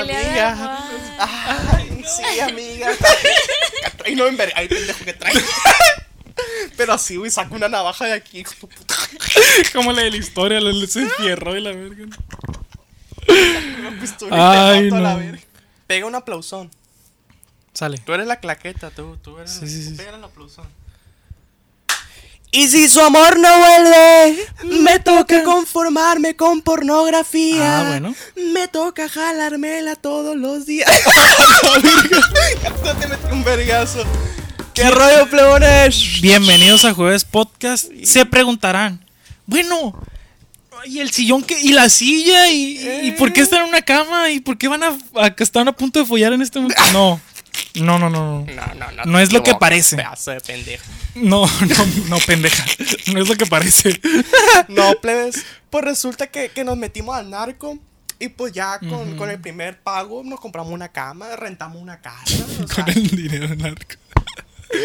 Pelea de amiga. Ay, sí, amiga. Y no en Ay, pendejo que trae. Pero así, güey, saca una navaja de aquí. hijo puta. Como la de la historia, la se enfierró y la verga. Una pistola y Ay, te mato a la no. verga. Pega un aplausón. Sale. Tú eres la claqueta, tú, tú eres. Sí, sí, sí. Pega el aplausón. Y si su amor no vuelve, me toca conformarme con pornografía. Ah, bueno. Me toca jalármela todos los días. Te metí un vergazo. ¿Qué rollo, plebones? Bienvenidos a Jueves Podcast. Se preguntarán, bueno, ¿y el sillón qué? ¿Y la silla? ¿Y, y por qué están en una cama? ¿Y por qué van a, a que están a punto de follar en este momento? No, no, no, no. no. No, no, no. Es lo que parece. Pedazo de pendejo. No, no, no, pendeja. No es lo que parece. No, plebes. Pues resulta que, que nos metimos al narco. Y pues ya con, con el primer pago nos compramos una cama, rentamos una casa. O sea, Con el dinero narco.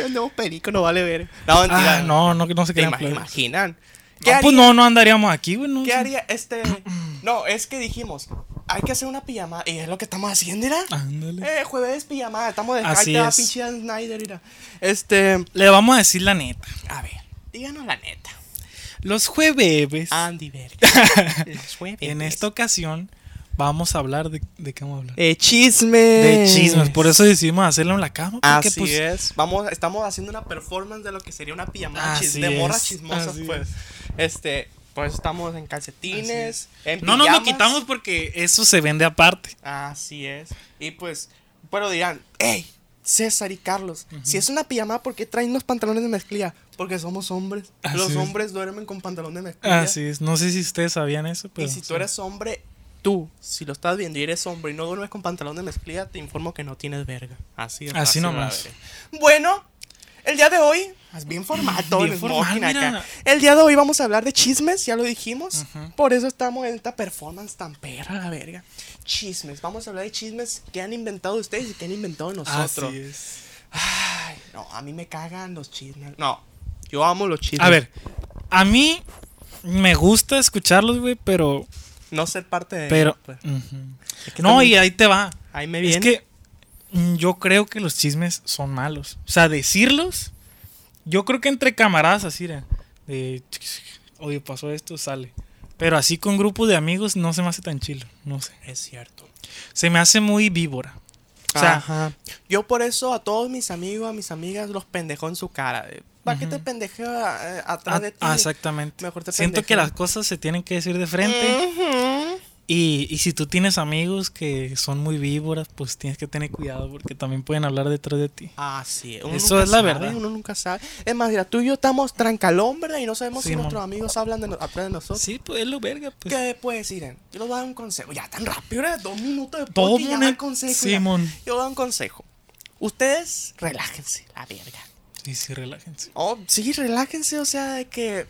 no, perico, no vale ver. No, mentira. Ah, no, no, no se ¿Te crean. ima- plebes. imaginan? No, ¿Qué, pues no, no andaríamos aquí, güey. no ¿Qué haría este? No, es que dijimos, hay que hacer una pijama. Y es lo que estamos haciendo, ¿ira? Ándale. Eh, jueves pijama, estamos de Así es. pinche Snyder, mira. Este, Le vamos a decir la neta. a ver, díganos la neta. Los jueves. Andy Verga. Los jueves. En esta ocasión vamos a hablar de, de qué vamos a hablar. Eh, chisme. De chismes, por eso decidimos hacerlo en la cama. Porque, Así pues, es. Vamos, estamos haciendo una performance de lo que sería una pijama Así chis- de chismosas, así pues. Estamos en calcetines, en No nos lo quitamos porque eso se vende aparte. Así es. Y pues, pero dirán, hey, César y Carlos, si es una pijama, ¿por qué traen los pantalones de mezclilla? Porque somos hombres. Así los es. hombres duermen con pantalón de mezclilla. Así es. No sé si ustedes sabían eso, pero. y si tú eres hombre, tú, si lo estás viendo y eres hombre y no duermes con pantalón de mezclilla, te informo que no tienes verga. Así es. Así nomás. Bueno, el día de hoy, es bien formal todo Bien el formal, acá. El día de hoy vamos a hablar de chismes, ya lo dijimos. Por eso estamos en esta performance tan perra, la verga. Chismes, vamos a hablar de chismes que han inventado ustedes y que han inventado nosotros. Así es. Ay, no, a mí me cagan los chismes. No, yo amo los chismes. A ver, a mí me gusta escucharlos, güey, pero. No ser parte de Pero. ellos, pues. Es que No, también- y ahí te va. Ahí me Es viene. que mm, yo creo que los chismes son malos. O sea, decirlos. Yo creo que entre camaradas así, de, de, oye, pasó esto, sale. Pero así con grupos de amigos no se me hace tan chilo. No sé. Es cierto. Se me hace muy víbora. O sea, Ajá. Yo por eso a todos mis amigos, a mis amigas, los pendejo en su cara. ¿Para qué te pendejeo eh, atrás ah, de ti? ah, exactamente. Mejor te Siento que las cosas se tienen que decir de frente. Ujú. Y, y si tú tienes amigos que son muy víboras, pues tienes que tener cuidado porque también pueden hablar detrás de ti. Ah, sí. uno Eso es la verdad. Uno nunca sabe. Es más, mira, tú y yo estamos trancalón, ¿verdad? Y no sabemos si Sí, nuestros amigos hablan de no- de nosotros. Sí, pues es lo verga. Pues. ¿Qué puedes decir? Yo les voy a dar un consejo. Ya tan rápido, ¿verdad? Dos minutos de Todo ya consejo. Sí, mira. mon. Yo voy a dar un consejo. Ustedes, relájense, la verga. Sí, sí, relájense. Oh, sí, relájense, o sea, de que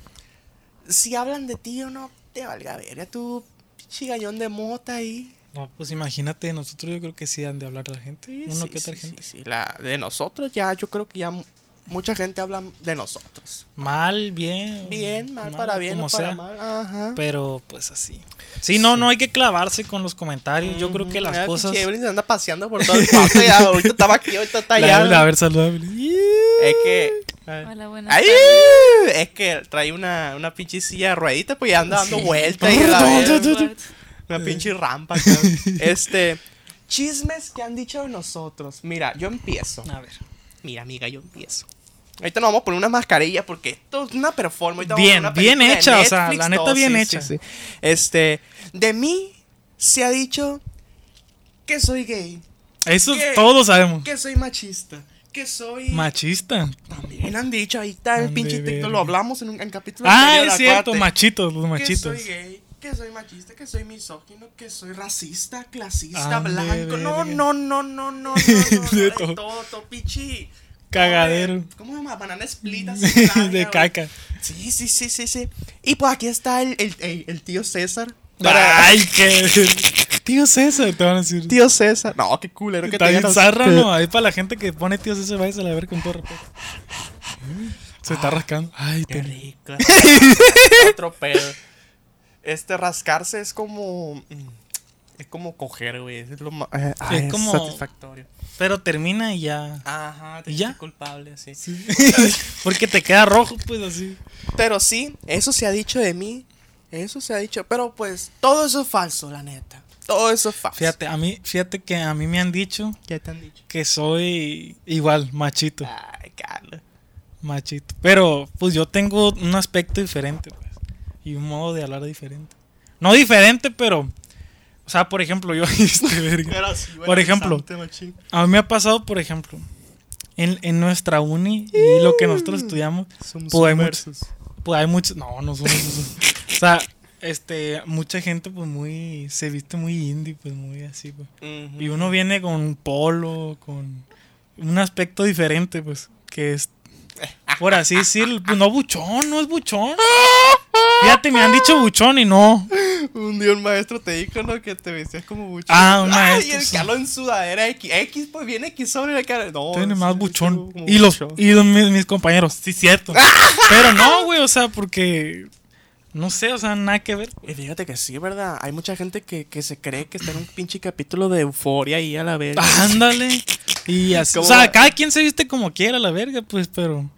si hablan de ti o no, te valga verga, tú chigallón de mota ahí. No, pues imagínate, nosotros yo creo que sí han de hablar la gente. Sí, Uno sí, que otra sí, gente. sí, sí, la, de nosotros ya, yo creo que ya mucha gente habla de nosotros. Mal, bien. Bien, mal, para bien o como para sea. mal. Ajá. Pero pues así. Sí, no, no hay que clavarse con los comentarios. Yo creo que las Ah, cosas. Evelyn se anda paseando por todo el ya. Ahorita estaba aquí, ahorita está La allá. Evelyn, a ver, saluda. Es que. Hola, buenas ¡Ay! tardes. Es que trae una, una pinche silla de rueditas, pues ya anda dando vueltas. dun, dun, Una pinche rampa. este. Chismes que han dicho de nosotros. Mira, yo empiezo. A ver. Mira, amiga, yo empiezo. Ahorita nos vamos a poner una mascarilla porque esto es una performance. Bien, una bien hecha, o sea, la neta todo, bien sí, hecha. sí, sí. Este, de mí se ha dicho que soy gay, Eso ¿Qué? todos sabemos. que soy machista, que soy... Machista. También han dicho, ahí está el pinche. TikTok, lo hablamos en un en capítulo Ah, anterior, es cierto, machitos, los Que machitos. soy gay, que soy machista, que soy misógino, que soy racista, clasista, Ande blanco. No, verga. no, no, no, no, no, no, no, De de todo. todo, todo, pichi. Cagadero. ¿Cómo se llama? Banana split así de caca. Sí, sí, sí, sí, sí. Y pues aquí está el, el, el- el tío César. Ay, qué. Tío César, te van a decir. Tío César. No, qué culero que Está te bien. Ahí para la gente que pone tío César, váyase a ver con todo respeto. Se está rascando. Ay, Qué te... rico. Otro pedo. Este rascarse es como. mm, Es como coger, güey. Es lo más. eh, ah, Es es como- satisfactorio. Pero termina y ya. Ajá, te ¿Y ya? culpable, así. Porque te queda rojo, pues así. Pero sí, eso se ha dicho de mí. Eso se ha dicho. Pero pues, todo eso es falso, la neta. Todo eso es falso. Fíjate, a mí, fíjate que a mí me han dicho ¿Qué te han dicho? que soy igual, machito. Ay, Carlos. Machito. Pero, pues yo tengo un aspecto diferente, pues. Y un modo de hablar diferente. No diferente, pero. O sea, por ejemplo, yo. este, verga. Por ejemplo. A mí me ha pasado, por ejemplo. En, en nuestra uni y lo que nosotros estudiamos, Somos Pues hay submersos. pues hay muchos. No, no somos esos. O sea, este, mucha gente, pues muy. Se viste muy indie, pues muy así, pues. Y uno viene con polo, con un aspecto diferente, pues, que es, por así decirlo, pues no buchón, no es buchón. Fíjate, me han dicho buchón y no. Un día un maestro te dijo, ¿no? Que te vestías como buchón. Ah, un Ay, maestro, el sí. Carlos en sudadera X. X, pues viene X sobre la cara. No, Tiene más buchón. Y los, y los- mis, mis compañeros, sí, cierto. Pero no, güey, o sea, porque, no sé, o sea, nada que ver. Y fíjate que sí, ¿verdad? Hay mucha gente que, que se cree que está en un pinche capítulo de euforia ahí a la vez. Ándale. Y así, o ¿Cómo sea, va? cada quien se viste como quiera, la verga, pues, pero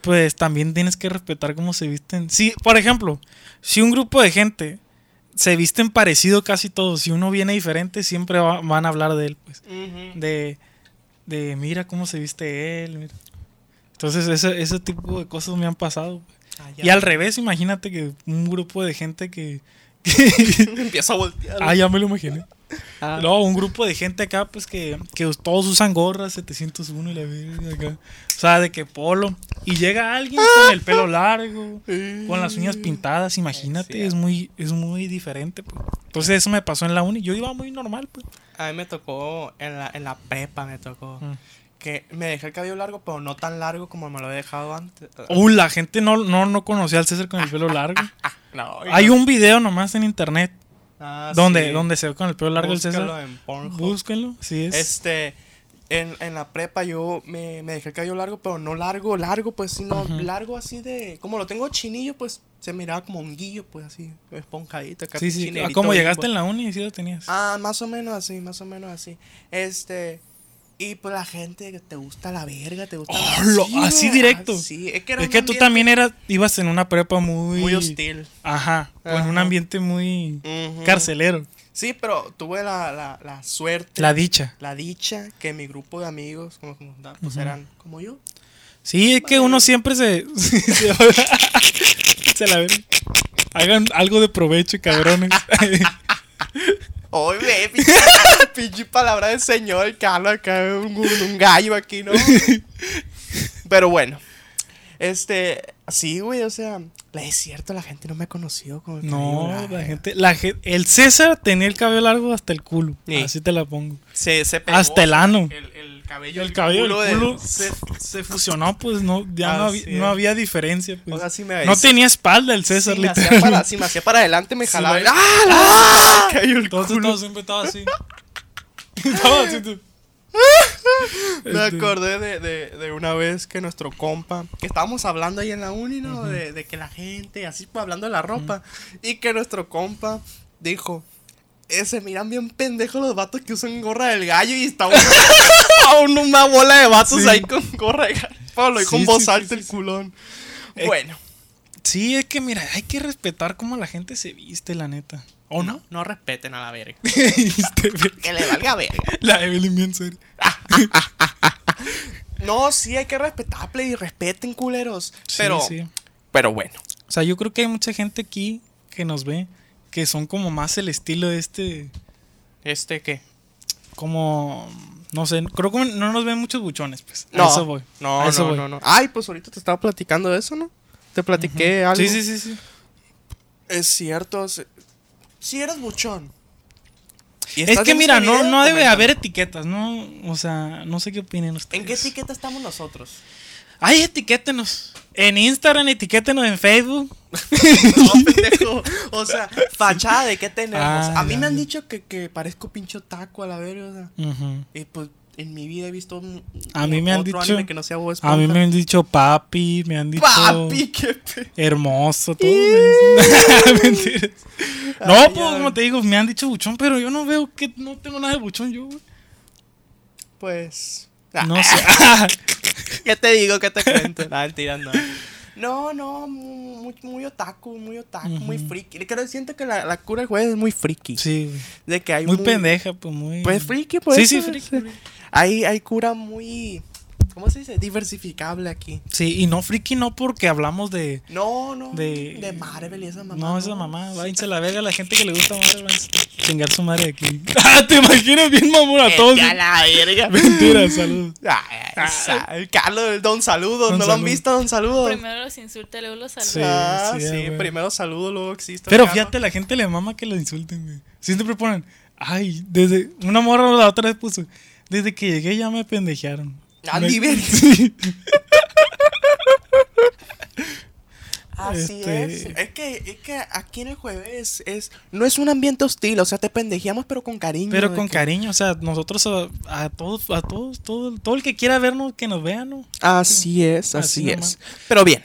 pues también tienes que respetar cómo se visten. Sí, por ejemplo, si un grupo de gente se visten parecido casi todos, si uno viene diferente, siempre va- van a hablar de él, pues. De, de mira cómo se viste él, mira. Entonces, ese, ese tipo de cosas me han pasado. pues. Ah. Y al revés, imagínate que un grupo de gente que... Empiezo a voltear. ah, ya me lo imaginé. Ah. No, un grupo de gente acá, pues que, que todos usan gorras 701 y la verga acá. O sea, de que polo. Y llega alguien con el pelo largo, con las uñas pintadas, imagínate, Es es muy, es muy diferente. Pues. Entonces eso me pasó en la uni. Yo iba muy normal, pues. A mí me tocó en la, en la prepa, me tocó. Mm. Que me dejé el cabello largo, pero no tan largo como me lo he dejado antes. Uy, la gente no, no, no conocía al César con el pelo largo. No, Hay un video nomás en internet Ah, donde, sí. donde se ve con el pelo largo el Búscalo César. en Pornhub. Búsquenlo, sí es. Este, en, en la prepa yo me, me dejé el cabello largo, pero no largo, largo, pues, sino largo así de. Como lo tengo chinillo, pues se miraba como un guillo, pues así, esponjadito. acá, sí, sí. Ah, como llegaste bimbo. en la uni, sí lo tenías. Ah, más o menos así, más o menos así. Este. Y pues la gente que te gusta la verga, te gusta. Oh, lo- Sí, así güey, directo. Sí, es que era es que tú también eras, ibas en una prepa muy... Muy hostil. Ajá, o en un Ajá. ambiente muy carcelero. Sí, pero tuve la, la, la suerte, La la, dicha. dicha que mi grupo de amigos, como, como, pues eran como yo. Sí, es que uno siempre se... se, se la ven. Hagan algo de provecho, cabrones. Oye, pinche, pinche palabra del señor, Carlos, acá un, un gallo aquí, ¿no? Pero bueno, este, sí, güey, o sea, es cierto, la gente no me ha conocido con el cabello no, largo. la gente, la El César tenía el cabello largo hasta el culo. Sí. Así te la pongo. Se, se pegó Hasta el ano. El, el cabello, El cabello culo de- culo se, se fusionó, pues no, ya no, había, no había diferencia. pues. O sea, sí me no tenía espalda el César, si me, para, si me hacía para adelante, me jalaba. ¡Ah! me cayó el Entonces culo. todo siempre estaba así. Estaba así, tú. Me Este, acordé de, de, de una vez que nuestro compa, que estábamos hablando ahí en la uni, ¿no? de, de que la gente, así pues hablando de la ropa, y que nuestro compa dijo, se miran bien pendejos los vatos que usan gorra del gallo y está uno- aún una bola de vatos Sí. ahí con gorra de gallo. Pablo, y Sí, con voz sí, alta el culón. Eh, bueno, Sí, es que mira, hay que respetar cómo la gente se viste, la neta. ¿O no? no respeten a la verga. Este, Que le valga verga. la Evelyn bien seria. No, sí hay que respetarle y respeten culeros. Pero, Sí, sí. pero bueno. O sea, yo creo que hay mucha gente aquí que nos ve que son como más el estilo de este, ¿Este qué? como, no sé, creo que no nos ven muchos buchones, pues. A No, eso voy. no, a eso no, voy. no, no. Ay, pues ahorita te estaba platicando de eso, ¿no? Te platiqué algo. Sí, sí, sí, sí. Es cierto. Si eres buchón. Es que mira, no, video, no debe haber etiquetas, ¿no? O sea, no sé qué opinen ustedes. ¿En qué etiqueta estamos nosotros? Ay, etiquétenos. En Instagram, etiquétenos en Facebook. No, pendejo. O sea, fachada de qué tenemos. Ah, a mí me han dicho que, que parezco pincho taco a la verga. O sea, y pues en mi vida he visto un, A mí me han otro dicho- anime que no sea Bob A mí me han dicho papi, me han dicho Papi, qué pe... hermoso, todo. Mentiras. No, Ay, pues, como te digo, me han dicho buchón, pero yo no veo que no tengo nada de buchón yo, güey. Pues. No Ah, sé. ¿Qué te digo? ¿Qué te cuento? No, mentira, no. No, no, muy, muy otaku, muy otaku, muy friki. Creo, siento que la, la cura del jueves es muy friki. sí. De que hay Muy pendeja, pues muy. Pues friki, pues. Sí, sí, friki. Hay, hay cura muy. ¿Cómo se dice? Diversificable aquí. Sí, y no friki no porque hablamos de. No, no. De- De, Marvel y esa mamá. No, esa mamá, váyanse a la verga, la gente que le gusta Marvel, a chingar su madre aquí. Ah, te imaginas bien mamón a todos. A la verga. Mentira, saludos. Ay, sa- el Carlos, el Don Saludos. Don ¿No lo han Saludos. visto, Don Saludos? Primero los insulta, luego los saluda. Sí, ah, sí, sí, primero saludo, luego existe. Pero Carlos. fíjate, la gente le mama que lo insulten, güey. Siempre ponen, ay, desde. Una morra la otra vez puso, desde que llegué ya me pendejearon. Andy Me- Ver- Sí. Así Este- es. Es que, es que aquí en el jueves es, no es un ambiente hostil, o sea, te pendejeamos, pero con cariño. Pero con que- cariño, o sea, nosotros a, a todos, a todos, todo, todo el que quiera vernos, que nos vean, ¿no? Así es, Así así, nomás. es. Pero bien,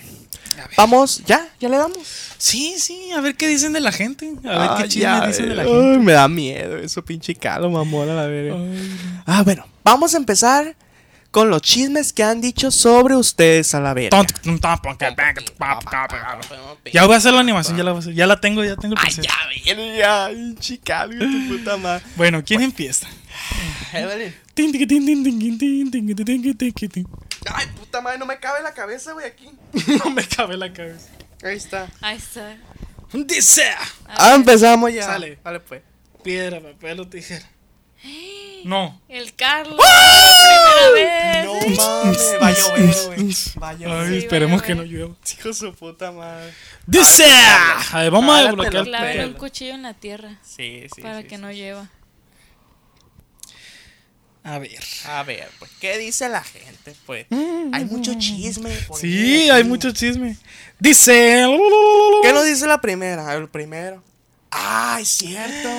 vamos, ya, ya le damos. Sí, sí, a ver qué dicen de la gente. A ver Ah, qué chismes dicen de la ay, gente. me da miedo eso, pinche calo, mamón, a la verga. Ay, Ah, bueno, vamos a empezar con los chismes que han dicho sobre ustedes a la verga. Ya voy a hacer la animación, ya la voy a hacer. Ya la tengo, ya tengo el Ay, ya, verga, chica, tu puta madre. Bueno, ¿quién empieza? Ay, puta madre, no me cabe la cabeza, güey, aquí. no me cabe la cabeza. Ahí está. Ahí está. Dice. Empezamos ya. Sale. Vale, pues. Piedra, papel o tijera. No. El Carlos. Primera vez. No mames, va a llover, güey. Va a llover. Ay, Sí, esperemos vaya, que no vaya. llueva. Hijo de su puta madre. Dice. A ver, vamos a desbloquear. papel. un cuchillo en la tierra Sí, sí. para sí, que sí. no lleva. A ver. A ver, pues, ¿qué dice la gente? Pues, hay mucho chisme. por Sí, hay mucho chisme. Dice. ¿Qué nos dice la primera? El primero. ¡Ah, es cierto!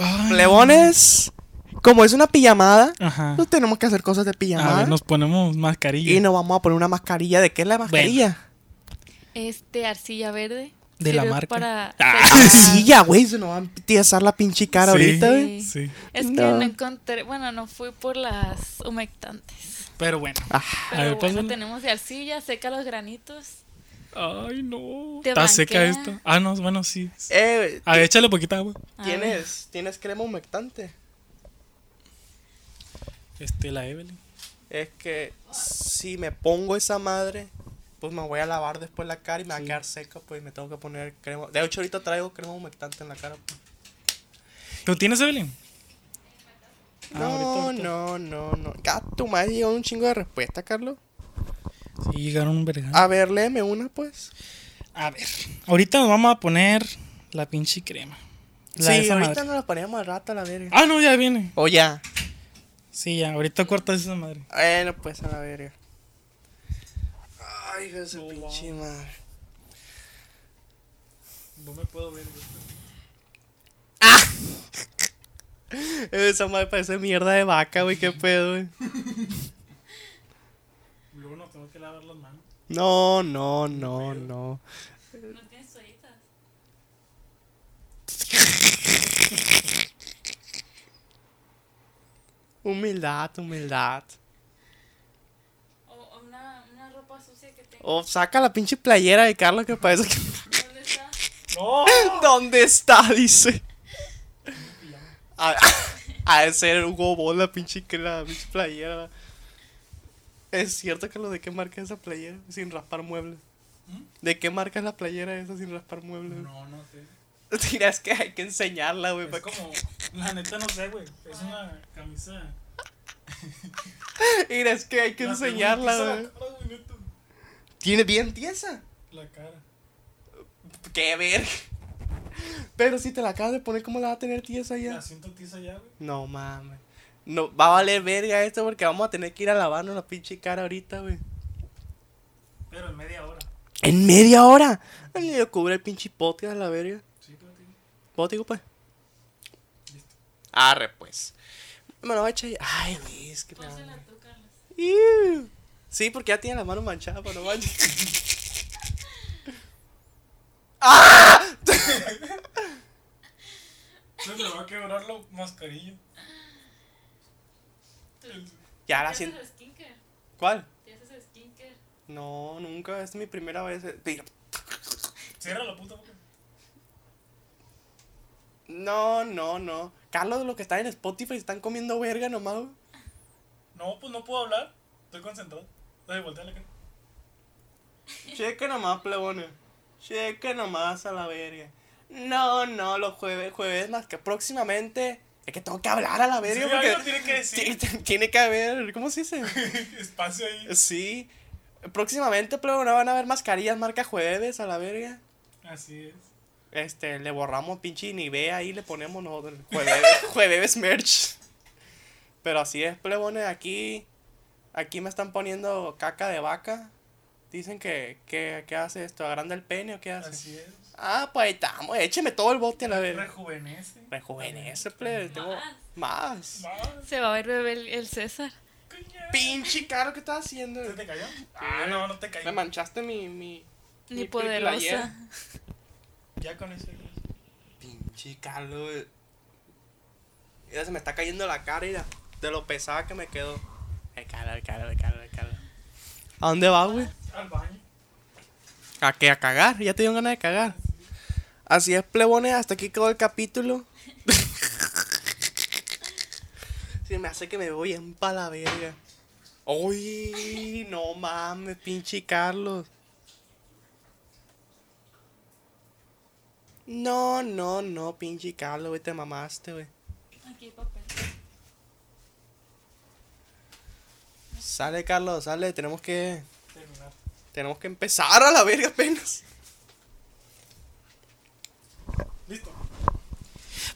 Ay. Plebones, como es una pijamada, Ajá. no tenemos que hacer cosas de A pijamada. ver, nos ponemos mascarilla. Y nos vamos a poner una mascarilla. ¿De qué es la mascarilla? Este arcilla verde. De la marca. Para Ah. Arcilla, güey, se nos va a empiezar la pinche cara Sí. ahorita, güey. Sí. Es que No. no encontré, bueno, no fui por las humectantes. Pero bueno. Ah, A Pero ver, bueno, tenemos de arcilla, seca los granitos. Ay, no. Está seca esto. Ah, no, bueno, sí. eh, A ver, échale poquita agua. ¿tienes, ¿Tienes crema humectante? Este, la Evelyn. Es que si me pongo esa madre, pues me voy a lavar después la cara y me va a quedar seca, pues me tengo que poner crema. De hecho, ahorita traigo crema humectante en la cara. pues. ¿Tú tienes, Evelyn? Ah, No, ahorita, ahorita. no, no, no. Gato, me ha llegado un chingo de respuesta, Carlos. Sí, llegaron un vergano. A ver, léeme una, pues. A ver. Ahorita nos vamos a poner la pinche crema. La sí, ahorita madre. nos la ponemos al rato a la verga. Ah, no, ya viene. O ya. Sí, ya. Ahorita cortas esa madre. Bueno, pues a la verga. Ay, hijo de su pinche madre. No me puedo ver. Esa madre parece mierda de vaca, güey, qué pedo, güey. Luego no tengo que lavar las manos. No, no, no, no. ¿No tienes toallitas? Humildad, humildad. O, o una, una ropa sucia que tengo. O saca la pinche playera de Carlos que parece que... ¿Dónde está? ¡No! ¿Dónde está? Dice. A, a de ser Hugo Boss la pinche, que la pinche playera. Es cierto que lo de qué marca es esa playera sin raspar muebles. ¿De qué marca es la playera esa sin raspar muebles? No, no sé. Mira, es que hay que enseñarla, güey. Es como. La neta no sé, güey. Es una camisa. Mira, es que hay que La enseñarla, güey. Güey. Tiene bien tiesa. La cara. Qué ver. Pero si te la acabas de poner, ¿cómo la va a tener tiesa ya? La siento tiesa ya, güey. No mames. No, va a valer verga esto porque vamos a tener que ir a lavarnos la pinche cara ahorita, güey. Pero en media hora. En media hora. Ay, yo cubre el pinche podcast a la verga. Sí, pero tío. ¿Pótico, pues? Arre, pues. Me lo voy a echar. Ay, Luis, qué. Iu. Sí, porque ya tiene la mano manchada, pero no manches. ¡Ah! Se le va a quebrar la mascarilla. Ya ¿Te la haces siento. ¿Cuál? ¿Te haces skincare? No, nunca. Es mi primera vez. Mira, Cierra la puta boca. No, no, no. Carlos, lo que está en Spotify están comiendo verga nomás. güey. No, pues no puedo hablar. Estoy concentrado. Dale, voltea la cara. Cheque nomás, plebones. Cheque nomás a la verga. No, no, los jueves, jueves más que próximamente. Es que tengo que hablar a la verga Sí, porque tiene que decir. ti- tiene que haber, ¿cómo se dice? Espacio ahí. Sí. Próximamente, plebones, van a haber mascarillas marca jueves a la verga. Así es. Este, le borramos pinche Nivea ahí, le ponemos no, jueves, jueves merch. Pero así es, plebones, aquí, aquí me están poniendo caca de vaca. Dicen que, que, ¿qué hace esto? ¿Agranda el pene o qué hace? Así es. Ah, pues ahí estamos, écheme todo el bote a la vez. Rejuvenece. Rejuvenece, plebe, tengo Más. más. Más. Se va a ver bebé el, el César. Coño. Pinche caro, ¿qué estás haciendo? ¿Se te cayó? Ah, no, no te cayó. Me manchaste mi, mi, Ni mi poderosa. playera. Ya con eso. Pinche Carlos. Mira, se me está cayendo la cara, mira. De lo pesada que me quedó. El calo, el calo, el calo, el calo. ¿A dónde vas, güey? Al baño. ¿A qué? ¿A cagar? Ya te dio ganas de cagar. Así es, plebones, hasta aquí quedó el capítulo. Se me hace que me voy en pa' la verga. Uy, no mames, pinche Carlos. No, no, no, pinche Carlos, güey, te mamaste, güey. Aquí hay papel. Sale, Carlos, sale, tenemos que. Terminar. Tenemos que empezar a la verga apenas. Listo.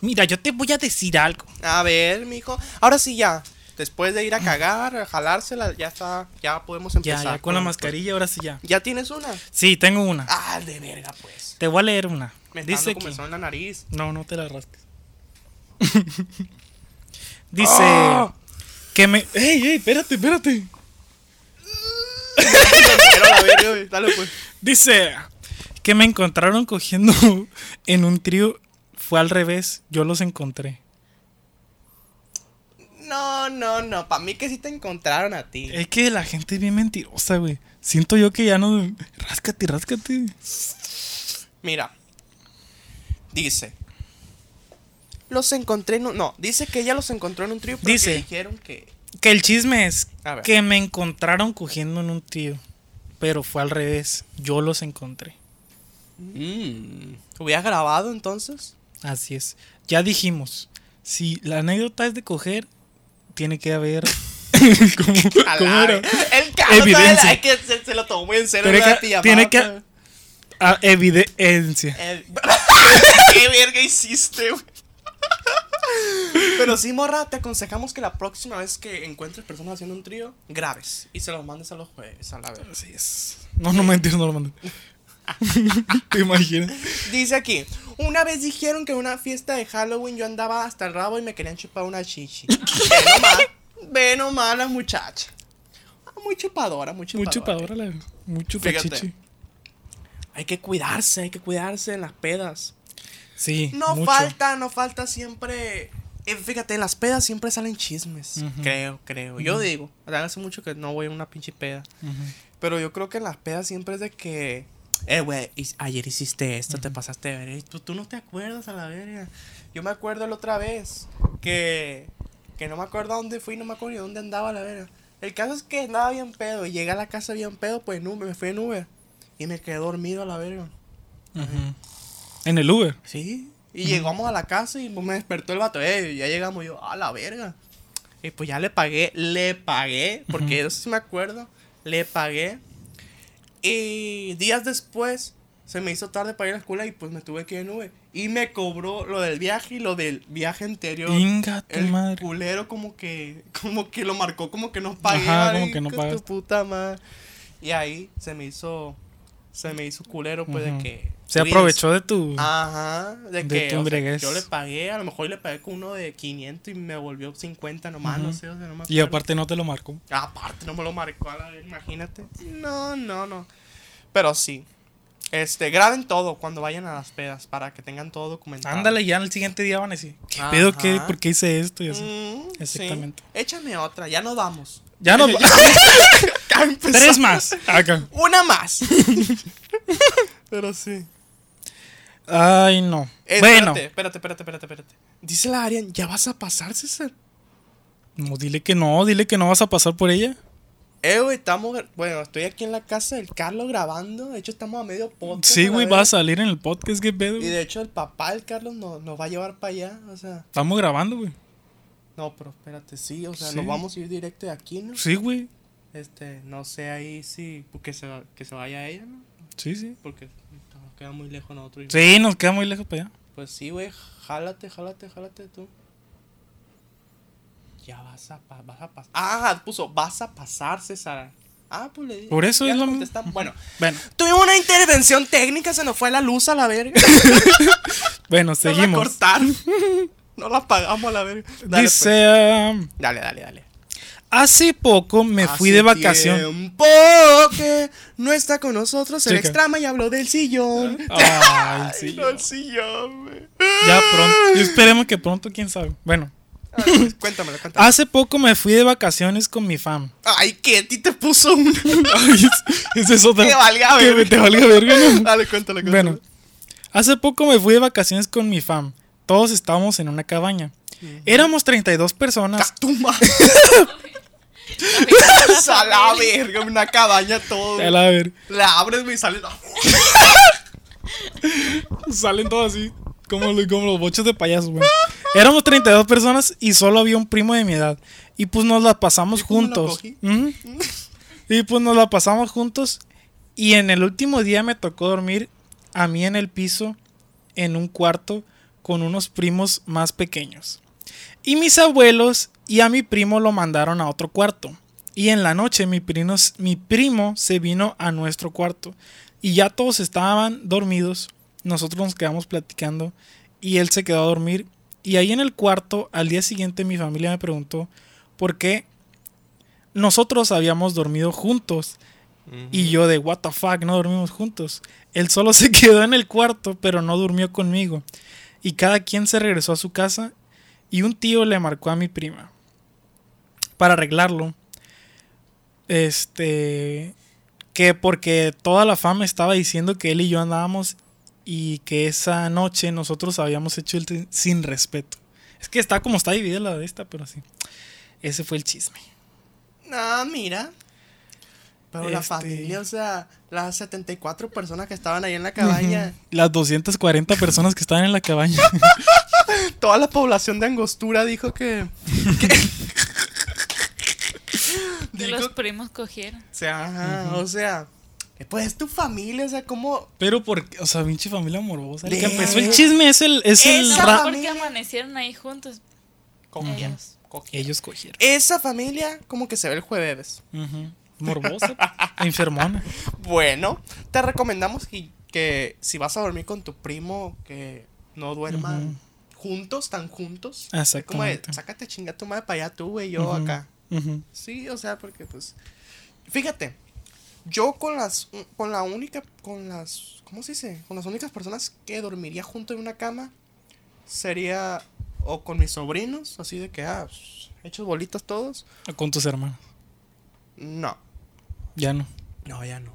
Mira, yo te voy a decir algo. A ver, mijo. Ahora sí ya. Después de ir a cagar, a jalársela, ya está. Ya podemos Ya, empezar. ya, con la mascarilla, ahora sí ya. ¿Ya tienes una? Sí, tengo una. Ah, de verga, pues. Te voy a leer una. Me Dice que... en la nariz. No, no te la rasques. Dice ¡Ah! que me... ¡Ey, ey! Espérate, espérate. Dale, pues. Dice que me encontraron cogiendo en un trío. Fue al revés. Yo los encontré. No, no, no. Para mí que sí te encontraron a ti. Es que la gente es bien mentirosa, güey. Siento yo que ya no... Ráscate, ráscate. Mira. Dice. Los encontré en un... No, dice que ella los encontró en un trío. Pero Dice. que dijeron que... Que el chisme es que me encontraron cogiendo en un trío. Pero fue al revés. Yo los encontré. Mmm. ¿Hubieras grabado entonces? Así es. Ya dijimos. Si la anécdota es de coger, tiene que haber... ¿Cómo, A cómo la era? ve- El. ¿sabes? Es que se, se lo tomó en serio. Tiene la que- tiene que-. Ah, evidencia. El- ¿Qué verga hiciste, güey? Pero sí, morra, te aconsejamos que la próxima vez que encuentres personas haciendo un trío, grabes y se los mandes a los jueves, a la vez. Así es. No, no mentir, no lo mandé. ¿Te imaginas? Dice aquí, una vez dijeron que en una fiesta de Halloween yo andaba hasta el rabo y me querían chupar una chichi. Ve nomás, ve nomás la muchacha. Ah, Muy chupadora, muy chupadora. Muy chupadora, la, muy chupachichi. Hay que cuidarse, hay que cuidarse en las pedas. Sí, No mucho. falta, no falta siempre. eh, fíjate, en las pedas siempre salen chismes. Creo, creo. Yo digo. Hace mucho que no voy a una pinche peda. Pero yo creo que en las pedas siempre es de que. Eh, güey, ayer hiciste esto, te pasaste de ver. ¿Tú, tú no te acuerdas a la verga. Yo me acuerdo la otra vez que. Que no me acuerdo a dónde fui, no me acuerdo ni dónde andaba la verga. El caso es que andaba bien pedo. Y llegué a la casa bien pedo, pues en Uber, me fui en Uber. Y me quedé dormido a la verga. Ujú. En el Uber. Sí. Y llegamos a la casa y me despertó el vato. Eh, ya llegamos yo, a la verga. Y pues ya le pagué, le pagué, porque eso sí me acuerdo. Le pagué. Y días después se me hizo tarde para ir a la escuela y pues me tuve que ir en Uber. Y me cobró lo del viaje y lo del viaje anterior. Inga el madre. culero como que como que lo marcó como que no pagué. Ajá, como que no puta madre. Y ahí se me hizo se me hizo culero pues Ujú. de que Se aprovechó de tu. Ajá, de, de que tu o sea, yo le pagué, a lo mejor le pagué con uno de 500 y me volvió 50 nomás, no sé, o sea, no me y aparte no te lo marcó. Aparte no me lo marcó a la vez, imagínate. No, no, no. Pero sí. Este, graben todo cuando vayan a las pedas para que tengan todo documentado. Ándale, ya el siguiente día van a decir, ¿qué Ajá. pedo? ¿Qué, ¿Por qué hice esto? Y así. Mm, Exactamente. sí. Échame otra, ya no vamos. Ya no. Empezó. Tres más. Acá. Una más. Pero sí. Ay, no. Eh, bueno, Espérate, espérate, espérate, espérate, espérate. Dice la Arian, ¿ya vas a pasar, César? no, dile que no, dile que no vas a pasar por ella. Eh, güey, estamos. Bueno, estoy aquí en la casa del Carlos grabando. De hecho, estamos a medio podcast. Sí, güey, va a salir en el podcast, qué pedo. Y de hecho, el papá del Carlos nos, nos va a llevar para allá. O sea, Estamos grabando, güey. no, pero espérate, sí. O sea, Sí. nos vamos a ir directo de aquí, ¿no? Sí, güey. Este, no sé ahí si. Que se, que se vaya ella, ¿no? Sí, sí. Porque queda muy lejos nosotros. Sí, nos queda muy lejos para allá. Pues sí, güey, jálate, jálate, jálate tú. Ya vas a, vas a pasar. Ah, puso, vas a pasar, César. Ah, pues le Por eso es lo contestamos. Bueno, Bueno, tuvimos una intervención técnica, se nos fue la luz a la verga. bueno, la seguimos. cortaron. No la pagamos a la verga. Dale, Dice, pues. ah, Dale, dale, dale. Hace poco me fui de Hace vacación. que no está con nosotros el Chica. extrama y habló del sillón. Ay, sí. No, el sillón, güey. Ya pronto. Esperemos que pronto, quién sabe. Bueno, ver, pues, Cuéntamelo, cuéntamelo. hace poco me fui de vacaciones con mi fam. Ay, ¿qué? ¿A ti te puso un. Ay, esa es otra. Que valga Que verga. te valga verga, ¿no? Dale, cuéntalo, cuéntalo. Bueno, hace poco me fui de vacaciones con mi fam. Todos estábamos en una cabaña. Éramos 32 personas. Catuma. A la verga, una cabaña todo. A la La abres, güey, y sale. salen todos así. Como, como los bochos de payasos, güey. Éramos 32 personas y solo había un primo de mi edad. Y pues nos la pasamos ¿Y cómo la juntos. Y pues nos la pasamos juntos. Y en el último día me tocó dormir a mí en el piso, en un cuarto, con unos primos más pequeños. Y mis abuelos y a mi primo lo mandaron a otro cuarto. Y en la noche mi primo, mi primo se vino a nuestro cuarto. Y ya todos estaban dormidos. Nosotros nos quedamos platicando. Y él se quedó a dormir. Y ahí en el cuarto, al día siguiente, mi familia me preguntó por qué nosotros habíamos dormido juntos. Y yo de, what the fuck, no dormimos juntos. Él solo se quedó en el cuarto, pero no durmió conmigo. Y cada quien se regresó a su casa y un tío le marcó a mi prima para arreglarlo. Este, que porque toda la fama estaba diciendo que él y yo andábamos y que esa noche nosotros habíamos hecho el sin respeto. Es que está como está dividida la de esta, pero sí. Ese fue el chisme. No, mira. Pero la Este- familia, o sea, las 74 personas que estaban ahí en la cabaña, Las 240 personas que estaban en la cabaña. toda la población de Angostura dijo que. que- dijo los primos cogieron. O sea, ajá, o sea, pues es tu familia, o sea, como Pero porque, o sea, pinche familia amorosa. El que empezó el chisme es el, es el ra- Porque amanecieron ahí juntos. cogieron, Ellos. cogieron. Ellos cogieron. Esa familia como que se ve el jueves. Morbosa, enfermona. Bueno, te recomendamos que, que si vas a dormir con tu primo, que no duerman Ujú. Juntos, tan juntos. Es como de, Exactamente. sácate chinga tu madre para allá tú, güey, yo acá. Sí, o sea, porque pues. Fíjate, yo con las. Con la única. Con las. ¿Cómo se dice? Con las únicas personas que dormiría junto en una cama. Sería. O con mis sobrinos, así de que, ah, pues, hechos bolitas todos. Con tus hermanos. No, Ya no. no, ya no.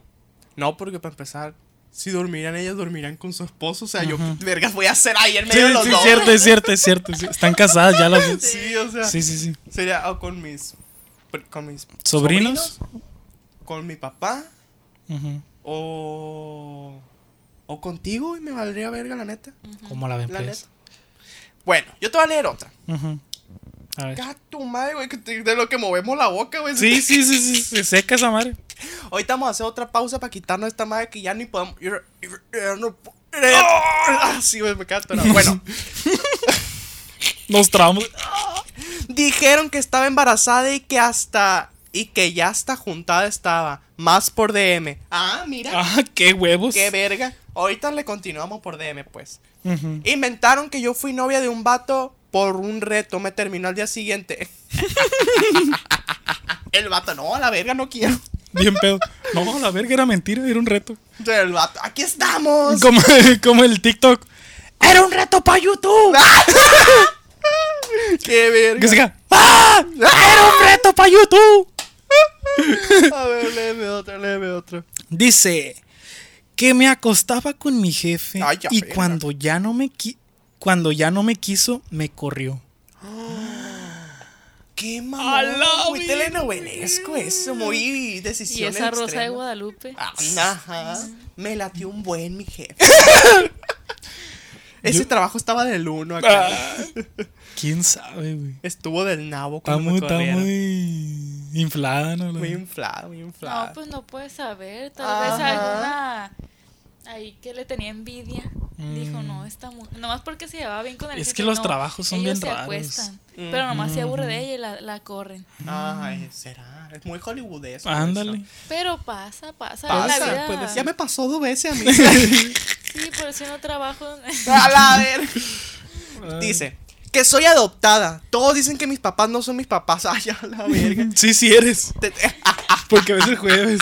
No, porque para empezar, si dormirían ellas, dormirían con su esposo. O sea, yo, Ujú. ¿qué vergas voy a hacer ahí en Sí, medio de los sí, dos? cierto, es cierto, es cierto. sí. Están casadas ya las dos. Sí, o sea. Sí, sí, sí. Sería o con mis. Con mis. ¿Sobrinos? Con mi papá. Ujú. O. O contigo y me valdría verga, la neta. ¿Cómo la ven, La pues? neta. Bueno, yo te voy a leer otra. A ver. Caga tu madre, güey, de lo que movemos la boca, güey. Sí, sí, sí, sí. Se seca esa madre. Ahorita vamos a hacer otra pausa para quitarnos esta madre que ya ni podemos. ya- no ¡Ah! Ah, sí, me queda atorado. Bueno, Nos tramos. dijeron que estaba embarazada y que hasta. Y que ya hasta juntada estaba. Más por DM. Ah, mira. Ah, qué huevos. Qué verga. Ahorita le continuamos por DM, pues. Ujú. Inventaron que yo fui novia de un vato por un reto. Me terminó al día siguiente. El vato, no, a la verga, no quiero. Bien pedo. No, la verga era mentira, era un reto. El vato, aquí estamos. Como, como el TikTok. Era un reto para YouTube. Qué verga. Que se diga, ¡Ah! Era un reto para YouTube. A ver, léeme otro, léeme otro. Dice que me acostaba con mi jefe Ay, y verga. cuando ya no me qui- cuando ya no me quiso me corrió. Qué mamón. la Muy telenovelesco eso, muy Y decisión esa rosa de. Guadalupe. Ah, Ajá. Me latió un buen mi jefe. Ese trabajo estaba del uno acá. Ah. ¿Quién sabe, güey? Estuvo del nabo Está cuando muy, está muy inflada, ¿no? La- Muy inflado, muy inflado. No, pues no puedes saber. Tal vez alguna ahí que le tenía envidia. Dijo, Mm. no, esta mujer. Nomás porque se llevaba bien con el Es jefe, que los no, trabajos son ellos bien se raros. acuestan. Pero nomás se aburre de ella y la, la corren. Ay, será. Es muy hollywoodesco. Ándale. Pero pasa, pasa. Pasa, la vida. Ya me pasó dos veces a mí. Sí, por eso no trabajo. a la ver. Dice que soy adoptada. Todos dicen que mis papás no son mis papás. Ay, a la verga. Sí, sí eres. Porque ves el jueves.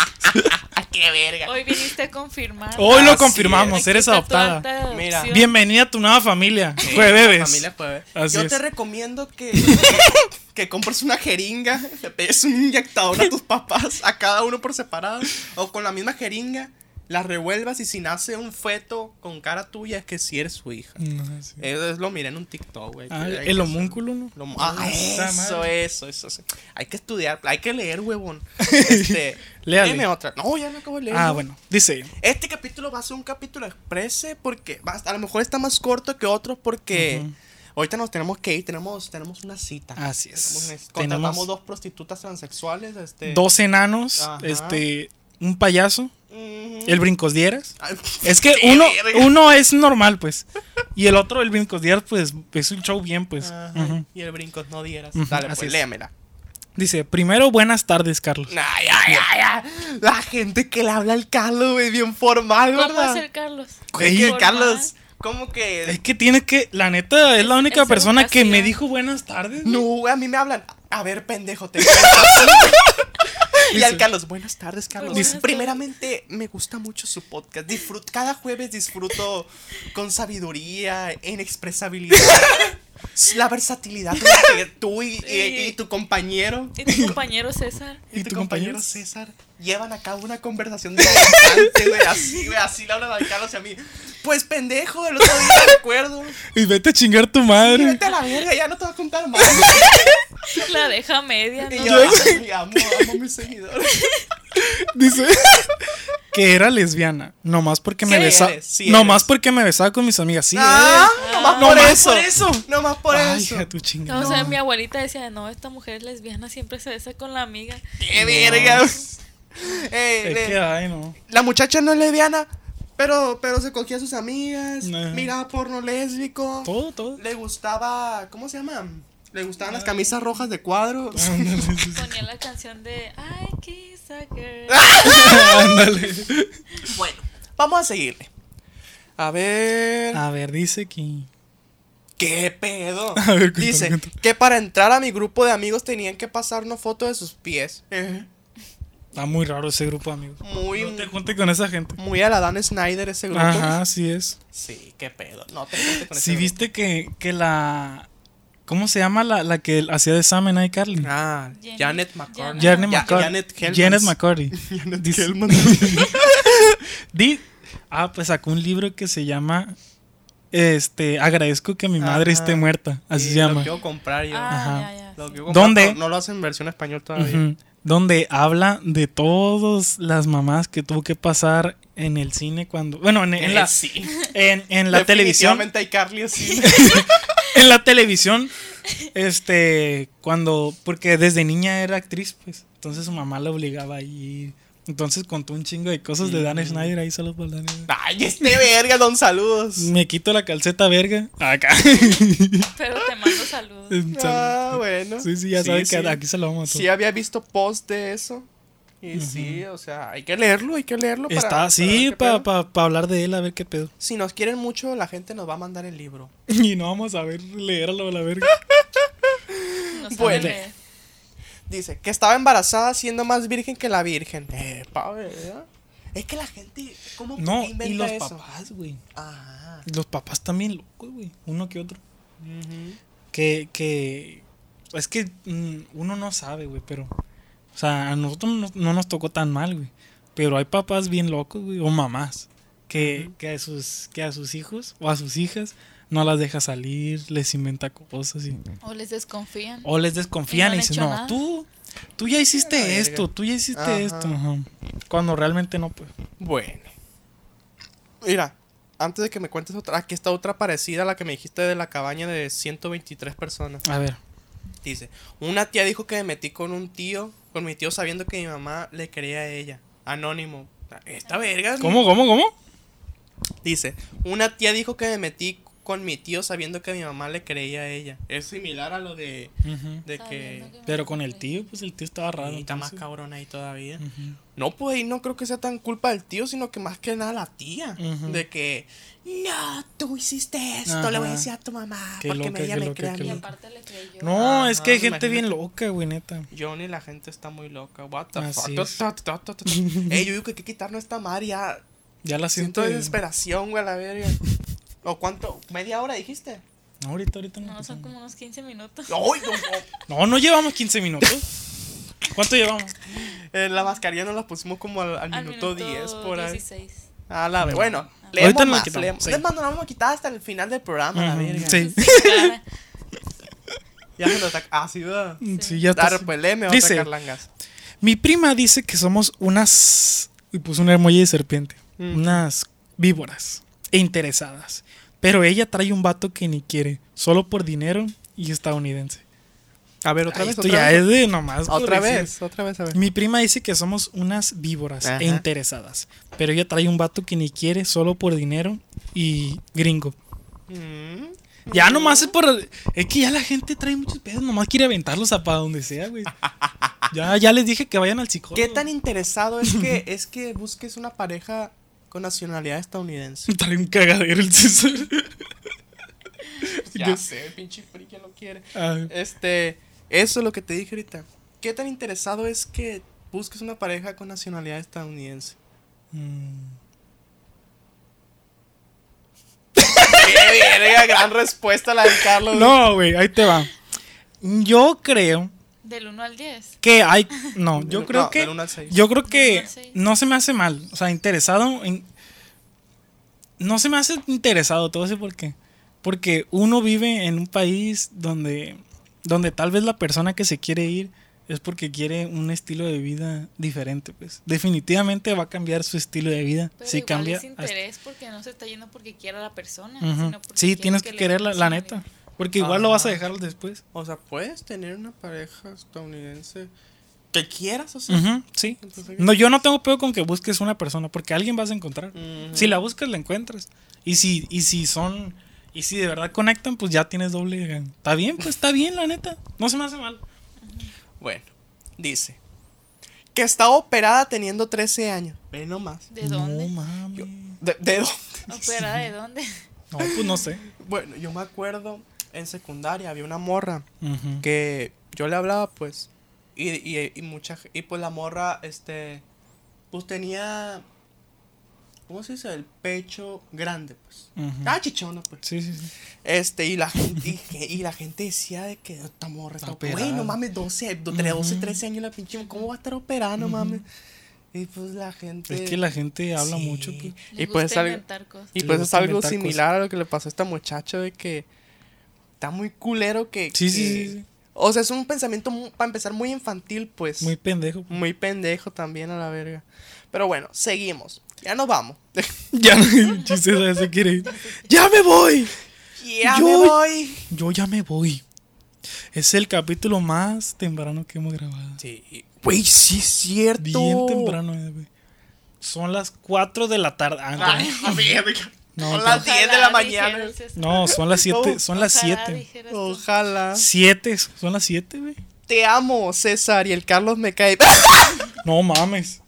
Qué verga. Hoy viniste a confirmar. Hoy lo Así confirmamos, eres está tu adoptada. acta de adopción. Mira. Bienvenida a tu nueva familia. Sí, Familia jueves. Así Yo es. te recomiendo que, que compres una jeringa, le pegues un inyectador a tus papás, a cada uno por separado, o con la misma jeringa, la revuelvas y si nace un feto con cara tuya es que si eres su hija. No, sí. Eso es lo miré en un TikTok, güey. Ah, el homúnculo, ¿no? Lo- ah, Esa eso, eso, eso, eso. Hay que estudiar, hay que leer, huevón. Este, léeme otra. No, ya no acabo de leer. Ah, bueno. Dice. Este capítulo va a ser un capítulo exprese porque va- a lo mejor está más corto que otros porque ahorita nos tenemos que ir, tenemos, tenemos una cita. Así es. Tenemos una- Contratamos Tenemos dos prostitutas transexuales. Este, dos enanos, Ajá. este, un payaso, Ujú. el brincos dieras. Ay, Es que uno, uno es normal, pues. Y el otro, el brincos dieras, pues, es un show bien, pues. Y el brincos no dieras. Dale, así pues, es. léamela. Dice, primero, buenas tardes, Carlos. Ay, ay, ay, ay. La gente que le habla al Carlos, güey, bien formal, ¿Cómo ¿verdad? es el Carlos? Es que. Carlos. Es que tiene que, la neta, es la única es persona que me dijo buenas tardes. güey. No, güey, a mí me hablan. A ver, pendejo, te Y al Carlos, buenas tardes, Carlos. Buenas tardes. Primeramente, me gusta mucho su podcast. Disfruto, cada jueves disfruto con sabiduría, inexpresabilidad, la versatilidad que tú y, y- y tu compañero ¿Y tu compañero César? y, ¿Y tu compañero? César llevan a cabo una conversación interesante, güey. Así, güey, así le hablan al Carlos y a mí. Pues pendejo, el otro día recuerdo. Y vete a chingar tu Y madre. vete a la verga, ya no te voy a contar más. La deja media, Y ¿no? yo, ay, amo, amo a mis seguidores. Dice que era lesbiana. Nomás porque me besaba. sí nomás porque me besaba con mis amigas. Sí, Ah, nomás Ah. por Nomás eso. por eso. Nomás por Ay, eso. hija, tu chingada. O sea, mi abuelita decía, no, esta mujer es lesbiana, siempre se besa con la amiga. ¡Qué verga! Eh, Es le- que, ay, no. la muchacha no es lesbiana, pero, pero se cogía a sus amigas, Nah. miraba porno lésbico. Todo, todo. Le gustaba, ¿cómo se llama? Le gustaban las camisas rojas de cuadro. Ponía la canción de I kiss a girl. Ándale. bueno, vamos a seguirle. A ver. A ver, dice que. ¿Qué pedo? A ver, cuéntame, Dice cuéntame. que para entrar a mi grupo de amigos tenían que pasar una foto de sus pies. Está muy raro ese grupo de amigos. Muy, No te juntes con esa gente. muy a la Dan Snyder ese grupo. Ajá, sí es. Sí, qué pedo. No te juntes con ese Sí, grupo. viste que, que la. ¿Cómo se llama la, la que hacía de Sam en iCarly? Ah, Janet- Janet McCartney. Janet McCarthy. Janet Hellmans. Janet McCarthy. Janet ah, pues sacó un libro que se llama Este, agradezco que mi madre Ajá. esté muerta. Así Sí, se llama. Lo quiero comprar yo. Ajá. Ah, ya, ya. No lo hacen en versión español todavía. Donde habla de todas las mamás que tuvo que pasar en el cine cuando. Bueno, en, en la, sí. en, en la televisión. Hay Carly así. En la televisión. Este. Cuando. Porque desde niña era actriz, pues. Entonces su mamá la obligaba a ir. Entonces contó un chingo de cosas de Dan Schneider ahí solo por Dan Ay, este verga, don saludos. Me quito la calceta verga. Acá. Pero te mando saludos. Ah, bueno. Sí, sí, ya Sí, sí. que aquí se lo vamos a Sí había visto post de eso. Y sí, o sea, hay que leerlo, hay que leerlo. para- Está, para sí, ver qué para pedo. hablar de él, a ver qué pedo. Si nos quieren mucho, la gente nos va a mandar el libro. Y no vamos a ver leerlo a la verga. Bueno. Dice que estaba embarazada siendo más virgen que la virgen. Eh, pa, ¿verdad? Es que la gente, ¿cómo No, qué y inventa los eso? papás, güey. Ajá. Los papás también locos, güey. Uno que otro. Ujú. Que, que. Es que mm, uno no sabe, güey, pero. O sea, a nosotros no, no nos tocó tan mal, güey. Pero hay papás bien locos, güey. O mamás. Que, que, a sus, que a sus hijos o a sus hijas no las deja salir, les inventa cosas y. O les desconfían. O les desconfían Y no dicen, no, nada". tú, tú ya hiciste esto, tú ya hiciste Ajá. esto. Ajá. Cuando realmente no, pues. Bueno. Mira, antes de que me cuentes otra, aquí está otra parecida a la que me dijiste de la cabaña de 123 personas. A ver. Dice, una tía dijo que me metí con un tío, con mi tío sabiendo que mi mamá le quería a ella. Anónimo. Esta verga. ¿Cómo, cómo, cómo? Dice, una tía dijo que me metí con mi tío sabiendo que mi mamá le creía a ella. Es similar a lo de, Ujú. de Sabiendo que... que- Pero con el tío, pues el tío estaba raro. Y está más cabrón ahí todavía. Ujú. No, pues y no creo que sea tan culpa del tío, sino que más que nada la tía. Ujú. De que, no, tú hiciste esto, le voy a Ajá. decir a tu mamá, Qué porque loca, ella me crea a mí. aparte le creyó. No, Ajá, es que hay gente bien loca, güey, neta. Johnny, la gente está muy loca. What the Así fuck. Ey, yo digo que hay que quitarnos esta mar ya. Ya la Siento siento. desesperación, güey, a la verga. ¿O cuánto? ¿Media hora dijiste? No, ahorita, ahorita no. No, son como unos 15 minutos. ¡Ay, no, no! No, no llevamos 15 minutos. ¿Cuánto llevamos? Eh, la mascarilla nos la pusimos como al, al Al minuto 10 por ahí. 16. A la vez. Bueno, Ahorita leemos nos la más. quitamos, leemos. sí. Es más, nos la vamos a quitar hasta el final del programa, la Ujú, verga. Sí. Claro. Ya se nos está. Ah, sí, ¿verdad? Sí, ya está. Dale, pues léeme otra Dice, carlangas. Mi prima dice que somos unas. Y puso un emoji de serpiente. Mm. Unas víboras. E interesadas. Pero ella trae un vato que ni quiere. Solo por dinero y estadounidense. A ver, otra Ay, vez. esto otra ya vez. es de nomás. Otra decir. vez, otra vez, a ver. Mi prima dice que somos unas víboras Ajá. e interesadas. Pero ella trae un vato que ni quiere solo por dinero y gringo. Mm. Ya nomás es por. Es que ya la gente trae muchos pedos. Nomás quiere aventarlos a para donde sea, güey. Ya, ya les dije que vayan al psicólogo. ¿Qué tan interesado es que es que busques una pareja con nacionalidad estadounidense? Trae un cagadero el César. ya Yo- sé, el pinche friki lo quiere. Este, eso es lo que te dije ahorita. ¿Qué tan interesado es que busques una pareja con nacionalidad estadounidense? mm. ¡Qué verga! Gran respuesta la de Carlos. No, güey, ahí te va. Yo creo Del 1 al 10. que hay. No, yo No, creo que. del uno al seis. Yo creo que no se me hace mal. O sea, interesado en. No se me hace interesado, todo eso por qué. Porque uno vive en un país donde. Donde tal vez la persona que se quiere ir es porque quiere un estilo de vida diferente, pues. Definitivamente va a cambiar su estilo de vida. Pero si igual cambia. es interés porque no se está yendo porque quiera la persona. Ujú. sino porque Sí, tienes que, le querer la, la neta. Porque igual lo vas a dejar después. O sea, puedes tener una pareja estadounidense que quieras, o sea. Ujú, sí. Entonces, No, yo no tengo peor con que busques una persona, porque alguien vas a encontrar. Si la buscas, la encuentras. Y si, y si son, y si de verdad conectan, pues ya tienes doble. Está bien, pues está bien, la neta. No se me hace mal. Bueno, dice que está operada teniendo 13 años. Ve nomás. ¿De dónde? No mames. ¿De, de dónde? ¿Operada de dónde? No, pues no sé. Bueno, yo me acuerdo en secundaria había una morra que yo le hablaba, pues, y, y, y mucha y pues la morra, este, pues tenía, ¿cómo se dice? El pecho grande, pues. Ujú. Ah, chichona, pues. Sí, sí, sí. Este, y la gente, y, la gente decía de que esta morra está Operada. Güey, no mames, 12, do- entre 12 y Ujú. 13 años la pinche, ¿cómo va a estar operada, no mames? Y pues la gente. Es que la gente habla Sí. mucho. Pues. Y pues algo, y pues es algo similar a lo que le pasó a esta muchacha de que está muy culero que. Sí, sí, que- sí, sí. O sea, es un pensamiento, para empezar, muy infantil, pues. Muy pendejo. Muy pendejo también a la verga. Pero bueno, seguimos. Ya nos vamos. Ya no, se quiere ir. ¡Ya me voy! ya Yo- me voy. Yo ya me voy. Es el capítulo más temprano que hemos grabado. Sí. Güey, sí es cierto. Bien temprano, eh, güey. Son las 4 de la tarde. Ah, Ay, verga. No, Son las pero- 10 de la mañana. no, son las 7. No, son las Ojalá 7. dijeras tú. Ojalá. 7, son las 7, güey. Te amo, César. Y el Carlos me cae. No mames.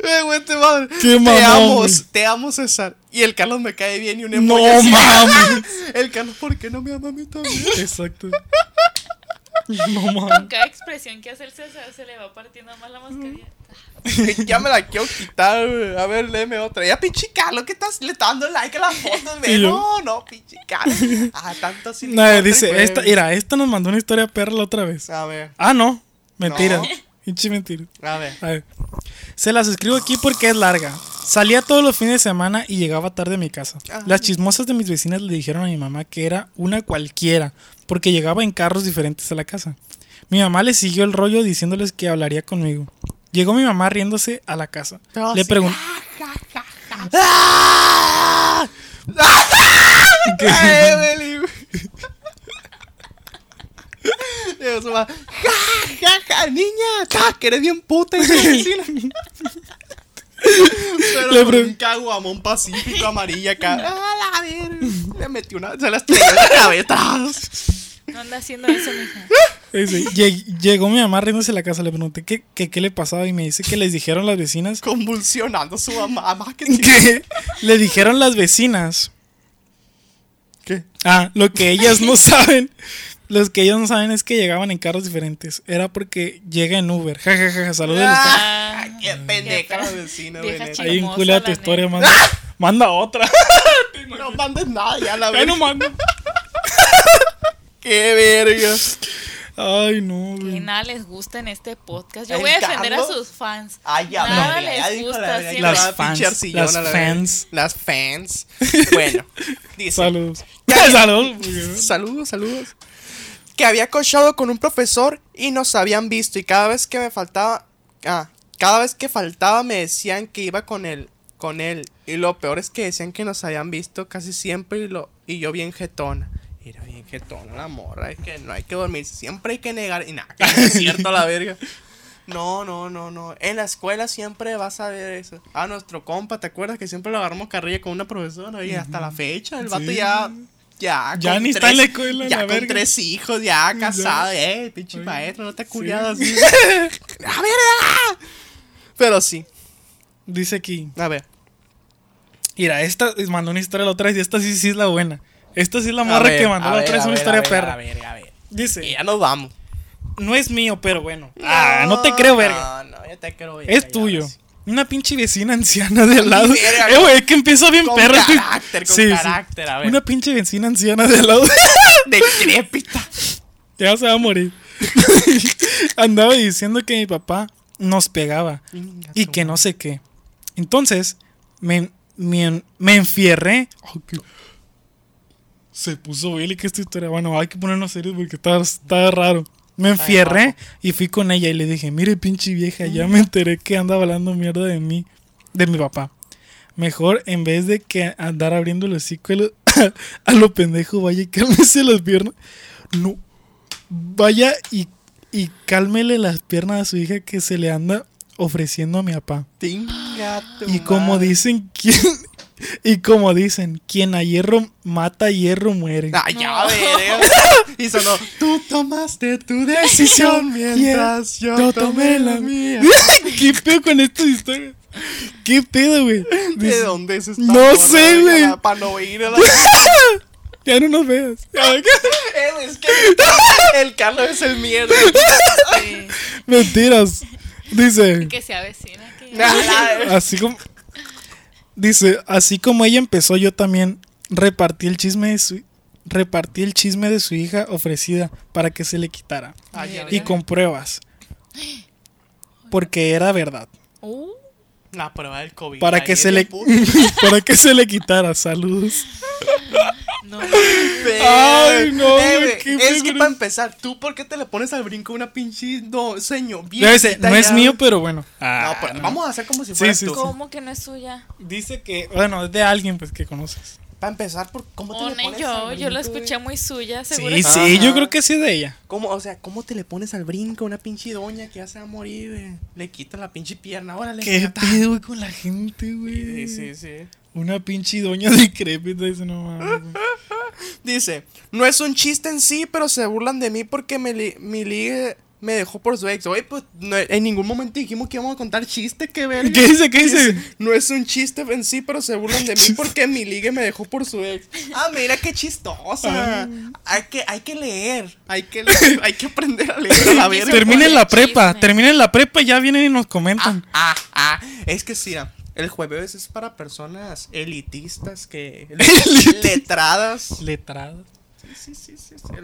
Eh, güey, te madre. Qué te mamón, amo, güey. te amo, César. Y el Carlos me cae bien y un No emoji así. mames. El Carlos, ¿por qué no me ama a mí también? Exacto. No Con cada expresión que hace el César se le va partiendo más la mascarilla. ya me la quiero quitar, güey. A ver, léeme otra. Ya, pinche Carlos, que estás le estás dando like a las fotos, yo- No, no, pinche Carlos. Ah, tanto así. No, dice, esta, mira, esta nos mandó una historia perra la otra vez. A ver, Ah, no. Mentira. No. Pinche mentira. a ver. A ver. Se las escribo aquí porque es larga. Salía todos los fines de semana y llegaba tarde a mi casa. Ajá. Las chismosas de mis vecinas le dijeron a mi mamá que era una cualquiera, porque llegaba en carros diferentes a la casa. Mi mamá le siguió el rollo diciéndoles que hablaría conmigo. Llegó mi mamá riéndose a la casa. Pero le sí. preguntó. Va, ¡Ja, ja, ja! ¡Niña! ¡Ja, que eres bien puta! y. Pero Le con un caguamón pacífico amarilla acá. Le metió una... Se la estrelló en la cabeza. No anda haciendo eso, mija. "Lleg- Llegó mi mamá riéndose a la casa. Le pregunté qué, qué, qué le pasaba y me dice que les dijeron las vecinas Convulsionando su mamá. Que... que le dijeron las vecinas ¿Qué? Ah, lo que ellas no saben. Los que ellas no saben es que llegaban en carros diferentes. Era porque llega en Uber. Ja, ja, ja, ja, saludos. Ah, Ah, ¡Qué pendeja la vecina, güey! Ahí vincula tu historia, neta. manda, manda otra. No mandes nada, ya la Ya verga. no manda. ¡Qué verga! Ay, no, Que güey. nada les gusta en este podcast. Yo ¿El voy a defender Carlos? a sus fans. Ay, ya, Nada ya les la gusta. Las la fans, las la fans. Las fans. Bueno, dice. Saludos. Ya- Saludos. Saludos, saludos. Que había coachado con un profesor y nos habían visto. Y cada vez que me faltaba. Ah, cada vez que faltaba me decían que iba con él. Con él. Y lo peor es que decían que nos habían visto casi siempre. Y, lo, y yo bien jetona. Era bien jetona la morra. Es que no hay que dormir. Siempre hay que negar. Y nada, que no es cierto la verga. No, no, no, no. En la escuela siempre vas a ver eso. A nuestro compa, ¿te acuerdas que siempre lo agarramos carrilla con una profesora? Y hasta la fecha, el vato Sí. ya. Ya, Ya con ni está en la escuela, Ya la con verga. tres hijos, ya casado. Eh, pinche maestro, no te has culiado así. a ver. Pero sí, Dice aquí. a ver. Mira, esta mandó una historia la otra vez y esta sí, sí es la buena. Esta sí es la morra que mandó la otra vez una ver, historia a ver, perra. A ver, a ver. Y Dice, ya nos vamos. no es mío, pero bueno. Ah, no te creo, verga. No, no, ya te creo, verga. Es ya, tuyo. sí. Una pinche vecina anciana de al lado. verga, Eh, güey, es que empieza bien Con perra. este- carácter, con Sí, sí. carácter, a ver. Una pinche vecina anciana de al lado. Decrépita. ya se va a morir. Andaba diciendo que mi papá nos pegaba y que no sé qué. Entonces, me, me, me enfierré. Ay, qué- Se puso bélica esta historia. Bueno, hay que ponernos serios porque está, está raro. Me enfierré y fui con ella y le dije, mire pinche vieja, ya me enteré que anda hablando mierda de mí, de mi papá. Mejor en vez de que andar abriendo el hocico a lo, pendejo, vaya y cálmese las piernas. No, vaya y, y cálmele las piernas a su hija que se le anda ofreciendo a mi papá. Tinga Y como dicen, quien, y como dicen, quien a hierro mata, a hierro muere. Ah, ya, verga. Y sonó, tú tomaste tu decisión mientras yo, Yo tomé la mía. ¿Qué pedo con esta historia? ¿Qué pedo, güey? ¿De dónde es esta No sé, güey. Para no ir a la... Ya no nos veas. Eh, es que el Carlos es el mierda. Sí. Mentiras. Dice. Que sea vecina. Que... Nada, Así como. Dice, así como ella empezó, yo también repartí el chisme de su. Repartí el chisme de su hija ofrecida para que se le quitara. Ay, ya, Y con pruebas. Porque era verdad. Uh, La prueba del COVID. Para que se le. para que se le quitara. Saludos. no. Ay, no, Eh, güey, qué Es que pedo. para empezar, ¿tú por qué te le pones al brinco una pinche no, señor? Debe ser, no es mío, pero bueno. No, pues, vamos a hacer como si fuera sí, tú. sí. ¿Cómo que no es suya? Dice que, bueno, es de alguien pues que conoces. Para empezar, ¿por ¿cómo te le One pones yo, al yo lo brinco, escuché güey? muy suya, seguro. Sí, que- sí, Ajá. yo creo que sí es de ella. ¿Cómo, o sea, ¿cómo te le pones al brinco a una pinche doña que ya se va a morir, güey? Le quitas la pinche pierna, órale. ¿Qué gata. pedo, güey, con la gente, güey? Sí, sí, sí. Una pinche doña decrépita dice, no mames. güey". Dice, no es un chiste en sí, pero se burlan de mí porque me li- mi ligue, me dejó por su ex. Oye, pues no- en ningún momento dijimos que íbamos a contar chiste, qué verga. ¿Qué dice? ¿Qué dice? No es un chiste en sí, pero se burlan de mí porque mi ligue me dejó por su ex. Ah, mira qué chistosa. Hay que, hay que leer. Hay que leer, hay que aprender a leer a la verga. Terminen la prepa, Chisme. terminen la prepa y ya vienen y nos Ah, comentan. ah, ah. Es que sí, ah, el jueves es para personas elitistas que. letradas. Letrado. Sí, sí, sí, sí.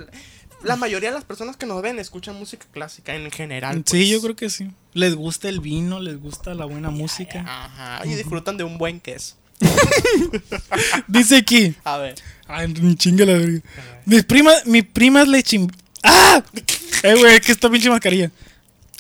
La mayoría de las personas que nos ven escuchan música clásica en general. Sí, pues. yo creo que sí. Les gusta el vino, les gusta la buena música. Ajá. Y disfrutan de un buen queso. Dice aquí. A ver. Ay, ni chinga la verga. Mis primas, mis primas le chim... ¡Ah! Eh, güey, que esta pinche mascarilla.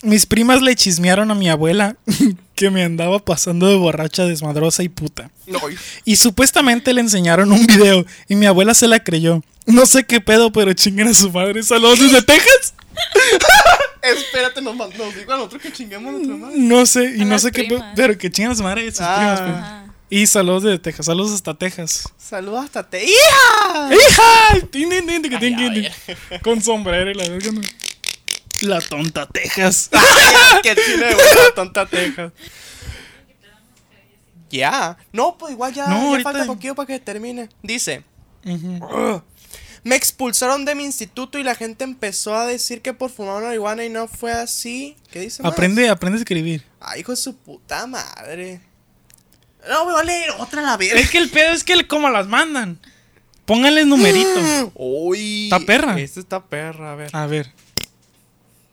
Mis primas le chismearon a mi abuela que me andaba pasando de borracha, desmadrosa y puta. No, Y supuestamente le enseñaron un video y mi abuela se la creyó. No sé qué pedo, pero chinguen a su madre. Saludos desde Texas. espérate, nos, nos digo a nosotros que chinguemos a nuestra madre. No sé, y A no sé qué pedo, pero que chinguen a su madre y sus Ah. primas. pues. Y saludos desde Texas, saludos hasta Texas. Saludos hasta te. ¡Hija! ¡Hija! Ay. Con sombrero y la verga. La tonta Texas. que tiene de buena tonta Texas. Ya. No, pues igual ya, No, ya falta poquito para que termine. Dice. Ujú. "Ugh, Me expulsaron de mi instituto y la gente empezó a decir que por fumar marihuana y no fue así. ¿Qué dice más? Aprende, aprende a escribir. Ay, hijo de su puta madre. No, me va a leer otra la verga. Es que el pedo es que el- como las mandan. Pónganles numerito. Uy. ¿Está perra? Esta está perra, a ver. A ver.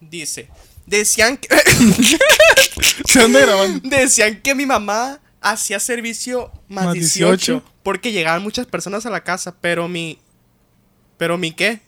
Dice. Decían que. Se anda grabando. Decían que mi mamá hacía servicio más, Más 18, 18. porque llegaban muchas personas a la casa, pero mi pero mi qué?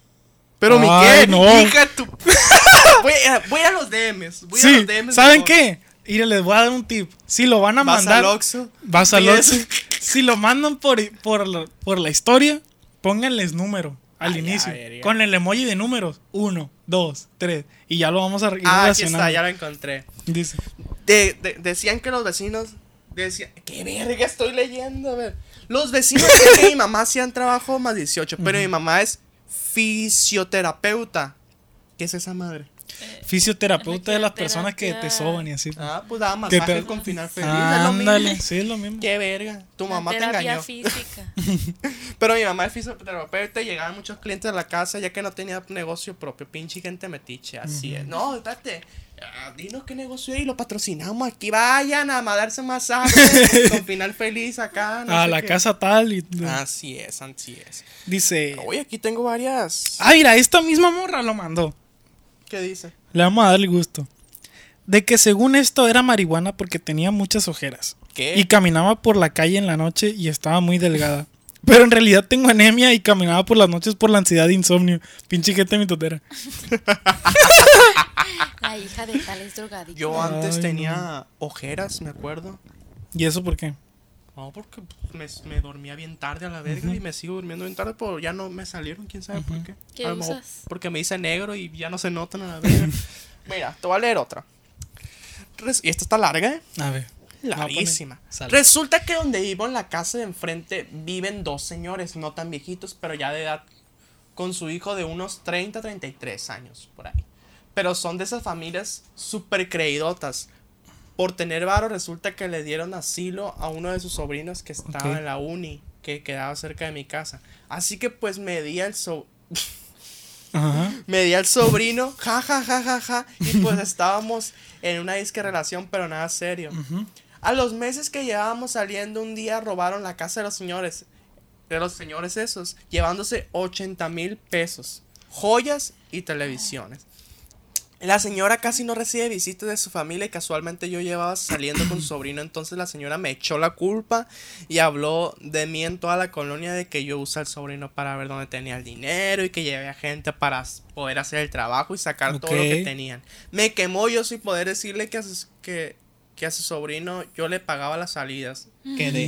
Pero mi qué? no. Hija tu voy, a, voy a los DMs, voy a Sí, los DMs. ¿saben qué? Mire, les voy a dar un tip. Si lo van a Vas mandar. al Oxxo, Vas al Oxxo. Si lo mandan por, por, por la historia, pónganles número al Ay, inicio. ver. Con el emoji de números. Uno, dos, tres. Y ya lo vamos a ir Ah, aquí está, ya lo encontré. Dice. De- de- decían que los vecinos decían, qué verga estoy leyendo, a ver. Los vecinos que mi mamá hacían trabajo más 18, pero mi mamá es fisioterapeuta. ¿Qué es esa madre? Fisioterapeuta de las personas que te soban y así. Ah, pues daba ¿Qué masajes tal? con final feliz. es lo mismo. Ándale, sí, es lo mismo. Qué verga. Tu La mamá te terapia engañó. física. Pero mi mamá es fisioterapeuta y llegaban muchos clientes a la casa ya que no tenía negocio propio. Pinche gente metiche, así es. No, espérate. ah, dinos qué negocio es y lo patrocinamos aquí. Vayan a darse masajes con final feliz acá. no a sé la qué. casa tal. Y, Así es, así es. Dice. Oye, aquí tengo varias. Ah, mira, esta misma morra lo mandó. ¿Qué dice? Le vamos a darle gusto. De que según esto era marihuana porque tenía muchas ojeras. ¿Qué? Y caminaba por la calle en la noche y estaba muy delgada. Pero en realidad tengo anemia y caminaba por las noches por la ansiedad e insomnio. Pinche gente mitotera. La hija de tales drogadictos. Yo antes Ay, tenía ojeras, me acuerdo. ¿Y eso por qué? No, porque me, me dormía bien tarde a la verga y me sigo durmiendo bien tarde, pero ya no me salieron, quién sabe por qué. ¿Qué A lo mejor usas? Porque me hice negro y ya no se notan a la verga. Mira, te voy a leer otra. Res- y esta está larga, ¿eh? A ver. Larguísima. Resulta que donde vivo en la casa de enfrente viven dos señores, no tan viejitos, pero ya de edad, con su hijo de unos 30, 33 años, por ahí. Pero son de esas familias súper creídotas. Por tener varo, resulta que le dieron asilo a uno de sus sobrinos que estaba en la uni, que quedaba cerca de mi casa. Así que pues me di al so Ajá. me di al sobrino, ja, ja, ja, ja, ja, y pues estábamos en una disque relación, pero nada serio. A los meses que llevábamos saliendo, un día robaron la casa de los señores, de los señores esos, llevándose 80 mil pesos, joyas y televisiones. La señora casi no recibe visitas de su familia y casualmente yo llevaba saliendo con su sobrino, entonces la señora me echó la culpa y habló de mí en toda la colonia de que yo usé al sobrino para ver dónde tenía el dinero y que llevé a gente para poder hacer el trabajo y sacar todo lo que tenían. Me quemó yo sin poder decirle que a, sus- que, que a su sobrino yo le pagaba las salidas. Quedé.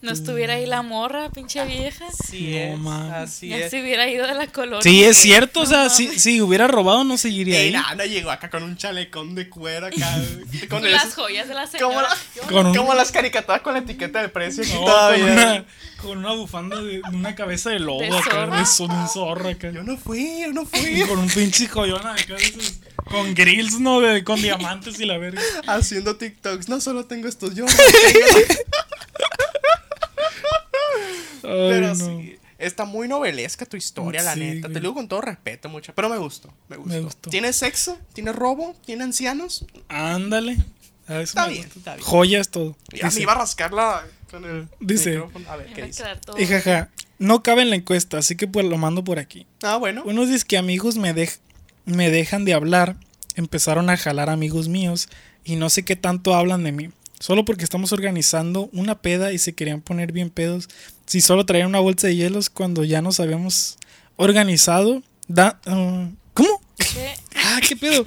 No estuviera ahí la morra, pinche vieja. Así No es, así ya es. se hubiera ido de la colonia. Sí, es cierto. O sea, si, si hubiera robado, no seguiría Ey, ahí. no, no llegó acá con un chalecón de cuero acá. con el- las joyas de la señora. como, la- Yo- Con un- como las caricaturas con la etiqueta de precio No, todavía. con, una, con una bufanda de una cabeza de lobo De acá, de un zorro acá. Yo no fui, yo no Y fui. con un pinche joyón acá, de esos- con grills, ¿no? De, con diamantes y la verga. Haciendo TikToks. No solo tengo estos, yo no tengo. Ay, Pero no. sí, está muy novelesca tu historia, la neta. güey. Te lo digo con todo respeto, mucho. Pero me gustó, me gustó. Me gustó. ¿Tiene sexo? ¿Tiene robo? ¿Tiene ancianos? Ándale. A eso Está me bien, gusta. está bien. Joyas todo. Ya me Dice, iba a rascarla con el Dice- micrófono. A ver, me ¿qué dice? y jaja, no cabe en la encuesta, así que pues lo mando por aquí. Ah, bueno. Unos dicen que amigos me, dej- me dejan de hablar, empezaron a jalar amigos míos y no sé qué tanto hablan de mí. Solo porque estamos organizando una peda y se querían poner bien pedos. Si solo traían una bolsa de hielos cuando ya nos habíamos organizado. Da, ah, ¿Cómo? ¿Qué? Ah, qué pedo.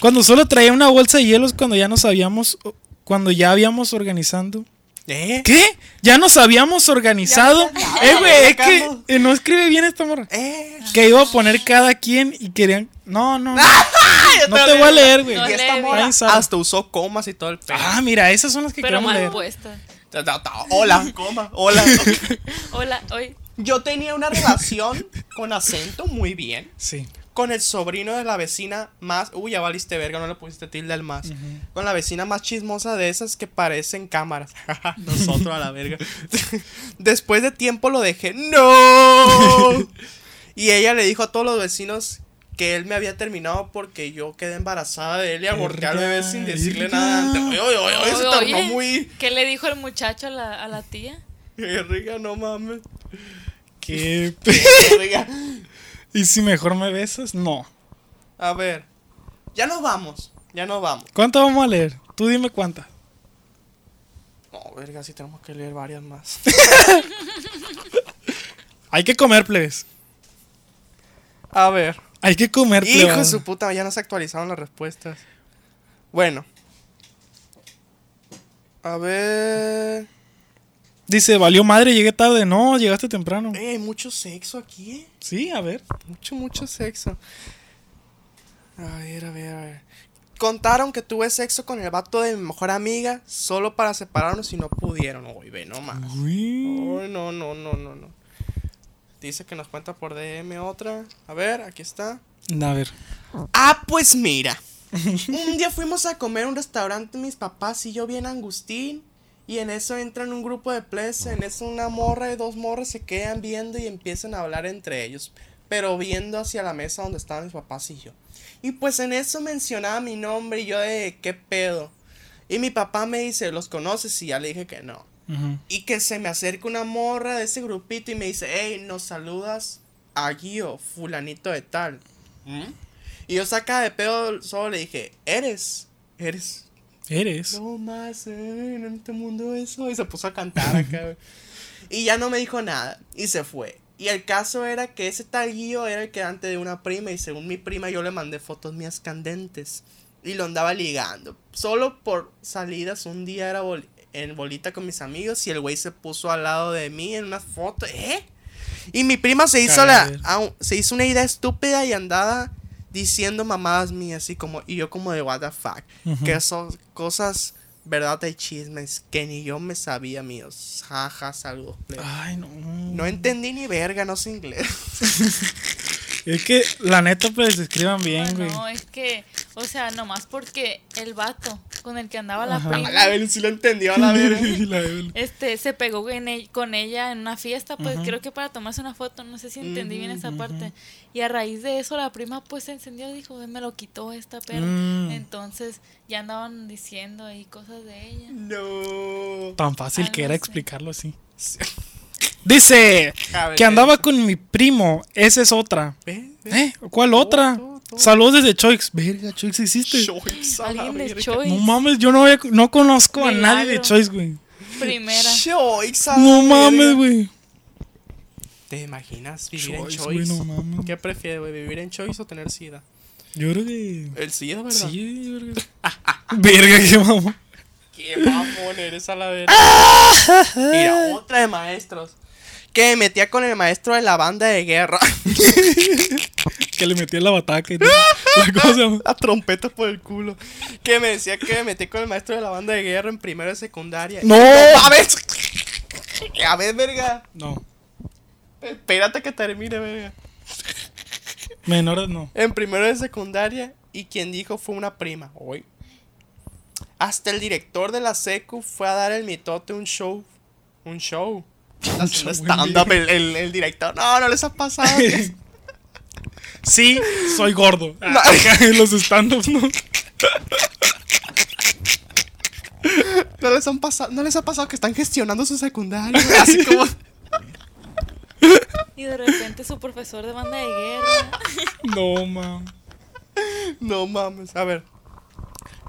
Cuando solo traía una bolsa de hielos cuando ya nos habíamos. Cuando ya habíamos organizando. ¿Eh? ¿Qué? ¿Ya nos habíamos organizado? Ya, ya, eh, güey, es que eh, no escribe bien esta morra. ¿Eh? Que iba a poner cada quien y querían. No, no. No, te voy a leer, güey. No Y esta morra hasta usó comas y todo el pedo. Ah, mira, esas son las que Pero mal leer. puesta. Hola, coma, hola. Hola, hoy. Yo tenía una relación con acento muy bien. Sí. Con el sobrino de la vecina más. Uy, ya valiste verga, no le pusiste tilde al más. Con la vecina más chismosa de esas que parecen cámaras. Nosotros a la verga. Después de tiempo lo dejé. ¡No! y ella le dijo a todos los vecinos que él me había terminado porque yo quedé embarazada de él y aborté al bebé sin decirle nada antes. Oye, oye, oye, oye, se Oye, tornó oye, muy. ¿Qué le dijo el muchacho a la, a la tía? Verga, no mames. ¿Qué. ¿Y si mejor me besas? No. A ver. Ya nos vamos. Ya nos vamos. ¿Cuántas vamos a leer? Tú dime cuántas. No, verga, sí tenemos que leer varias más. Hay que comer, plebes. A ver. Hay que comer, Hijo de plebes. su puta, ya no se actualizaron las respuestas. Bueno. A ver. Dice, valió madre, llegué tarde. No, llegaste temprano. Eh, hay mucho sexo aquí, eh. Sí, a ver. Mucho, mucho sexo. A ver, a ver, a ver. Contaron que tuve sexo con el vato de mi mejor amiga solo para separarnos y no pudieron. Uy, ve nomás. Uy. Uy, no, no, no, no, no. Dice que nos cuenta por DM otra. A ver, aquí está. A ver. Ah, pues mira. un día fuimos a comer a un restaurante mis papás y yo bien Angustín. Y en eso entran un grupo de ples, en eso una morra y dos morras se quedan viendo y empiezan a hablar entre ellos. Pero viendo hacia la mesa donde estaban mis papás y yo. Y pues en eso mencionaba mi nombre y yo de qué pedo. Y mi papá me dice, ¿los conoces? Y ya le dije que no. Y que se me acerca una morra de ese grupito y me dice, hey, nos saludas a Guío, fulanito de tal. Y yo saca de pedo, solo le dije, eres, eres. Eres. No más eh, en este mundo eso. Y se puso a cantar acá. y ya no me dijo nada. Y se fue. Y el caso era que ese tal Guío era el quedante de una prima. Y según mi prima, yo le mandé fotos mías candentes. Y lo andaba ligando. Solo por salidas. Un día era bol- en bolita con mis amigos. Y el güey se puso al lado de mí en una foto. ¿Eh? Y mi prima se hizo la. Se hizo una idea estúpida y andaba diciendo mamadas mías. Así como. Y yo como de what the fuck. Que son cosas, verdad y chismes que ni yo me sabía míos. Jaja, saludos. Ay, no. No entendí ni verga, no sé inglés. Es que la neta, pues, escriban bien, No, güey. no, es que, o sea, nomás porque el vato con el que andaba la Ajá. prima, A la ver si lo entendió a la Evelyn. este, se pegó en con ella en una fiesta, pues Ajá. creo que para tomarse una foto, no sé si entendí bien esa parte. Y a raíz de eso la prima pues se encendió, dijo, "Eh, me lo quitó esta perra. Mm. Entonces ya andaban diciendo ahí cosas de ella. No. Tan fácil Algo que era explicarlo así. Dice que ¿qué andaba con mi primo. Esa es otra. ¿Eh? ¿Cuál otra? Saludos desde Choix. Verga, Choix existe. Alguien de. Choice. No mames, yo no, había- no conozco a nadie de. Choice, güey. Primera. La No mames, güey. ¿Te imaginas vivir en güey, no mames. ¿Qué prefieres, güey? ¿Vivir en Choice o tener SIDA? Yo creo que. El SIDA, ¿verdad? Sí, verga. verga, qué mamón. ¿Qué Qué mamón eres a la verga. Mira, otra de maestros. Que me metía con el maestro de la banda de guerra. Que le metía la bataca y. La La trompeta por el culo. Que me decía que me metí con el maestro de la banda de guerra en primero de secundaria. No. A ver. A ver, verga. No. Espérate que termine, verga. Menores no. En primero de secundaria. Y quien dijo fue una prima. Hoy. Hasta el director de la secu fue a dar el mitote un show. Un show. Haciendo stand-up el, el- el director. No, no les ha pasado. Sí, soy gordo. No. Los stand-ups no. No les, han pasado, no les ha pasado que están gestionando su secundaria. Así como. Y de repente su profesor de banda de guerra. No, mam. No mames. A ver.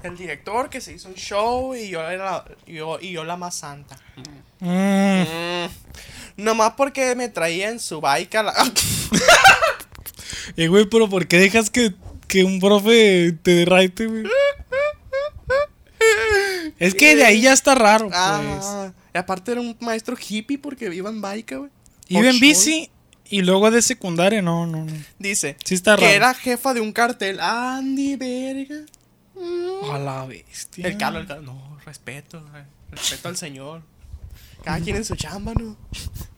El director que se hizo un show y yo era la, y yo, y yo la más santa. Mm. Mm. Nomás porque me traía en su bike a la. Eh, güey, pero ¿por qué dejas que, que un profe te derraite, güey? Es que de ahí ya está raro, pues. Ah, y aparte era un maestro hippie porque iba en bike, güey. Iba en bici y luego de secundaria, no, no, no. Dice Sí está que raro. era jefa de un cartel. Andy, verga. Mm. A la bestia. El Carlos, el Carlos. No, respeto. eh, Respeto al señor. Cada quien en su chamba, ¿no?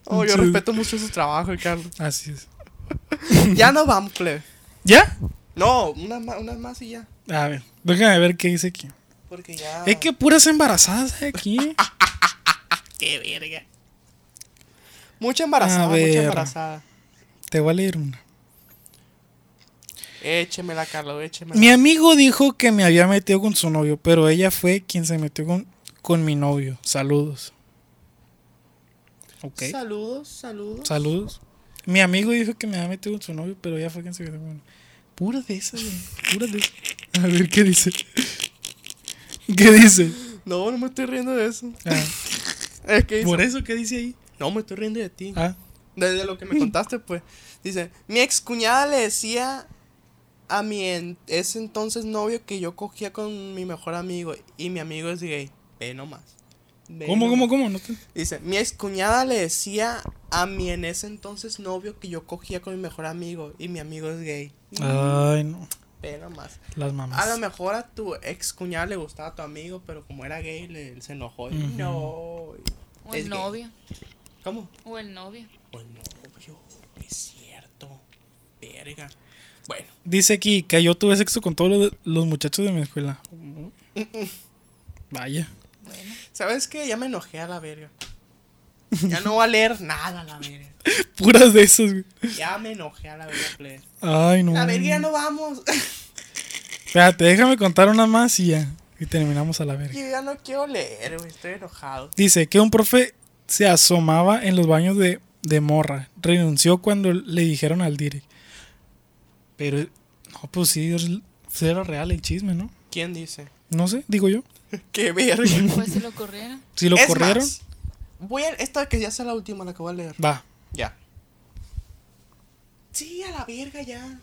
Oh, yo respeto mucho su trabajo, el Carlos. Así es. Ya no vamos, plebe. ¿Ya? No, unas más, unas más y ya. A ver, déjame ver qué dice aquí. Porque ya. Es que puras embarazadas hay aquí. Qué verga. Mucha embarazada, mucha embarazada. Te voy a leer una. Échemela, Carlos, échemela. Mi amigo dijo que me había metido con su novio, pero ella fue quien se metió con, con mi novio. Saludos. Ok. Saludos, saludos. Saludos. Mi amigo dijo que me había metido con su novio, pero ella fue quien se metió con Pura de esas, güey. Pura de esas. A ver, ¿qué dice? ¿Qué dice? No, no me estoy riendo de eso. Ah, Es que ¿Por eso qué dice ahí? No, me estoy riendo de ti. Ah, Desde lo que me contaste, pues. Dice, mi ex cuñada le decía a mi en- ese entonces novio que yo cogía con mi mejor amigo y mi amigo es gay. Ve nomás. Ve ¿Cómo, nomás. cómo, cómo? No te- Dice, mi ex cuñada le decía a mi en ese entonces novio que yo cogía con mi mejor amigo y mi amigo es gay. Ay, no. Ve nomás. Las A lo mamás. mejor a tu ex cuñada le gustaba a tu amigo, pero como era gay, le, se enojó. y. No. O el gay". novio. ¿Cómo? O el novio. O el novio. Es cierto. Verga. Bueno. Dice aquí que yo tuve sexo con todos los, los muchachos de mi escuela. Vaya. Bueno. ¿Sabes qué? Ya me enojé a la verga. Ya no va a leer nada a la verga. Puras de esas, güey. Ya me enojé a la verga, plebe. Ay, no. La verga ya no vamos. Espérate, déjame contar una más y ya. Y terminamos a la verga. Yo ya no quiero leer, güey. Estoy enojado. Dice que un profe se asomaba en los baños de, de morra. Renunció cuando le dijeron al direct. Pero, no, pues sí, era real el chisme, ¿no? ¿Quién dice? No sé, digo yo. Qué verga. Pues si lo corrieron. Si lo Es corrieron, más, voy a. Esta que ya sea la última, la que voy a leer. va. Ya. Sí, a la verga ya.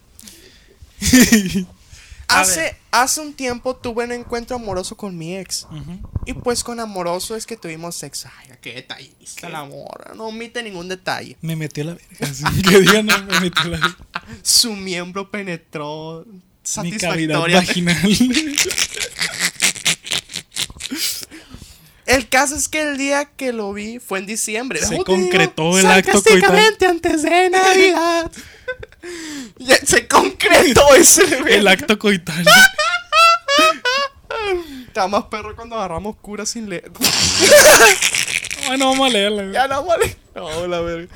A hace, hace un tiempo tuve un encuentro amoroso con mi ex. Y pues con amoroso es que tuvimos sexo. Ay, qué detallista la morra. No omite ningún detalle. Me metió la verga. que digan, no, me metió la verga. Su miembro penetró Mi cavidad satisfactoria. vaginal. El caso es que el día que lo vi fue en diciembre. Se concretó el acto Sarcásticamente antes de Navidad. Se concretó ese el acto coital. Está más perro cuando agarramos cura sin leer. Bueno, vamos a leerla. ya no vale. No, la verga.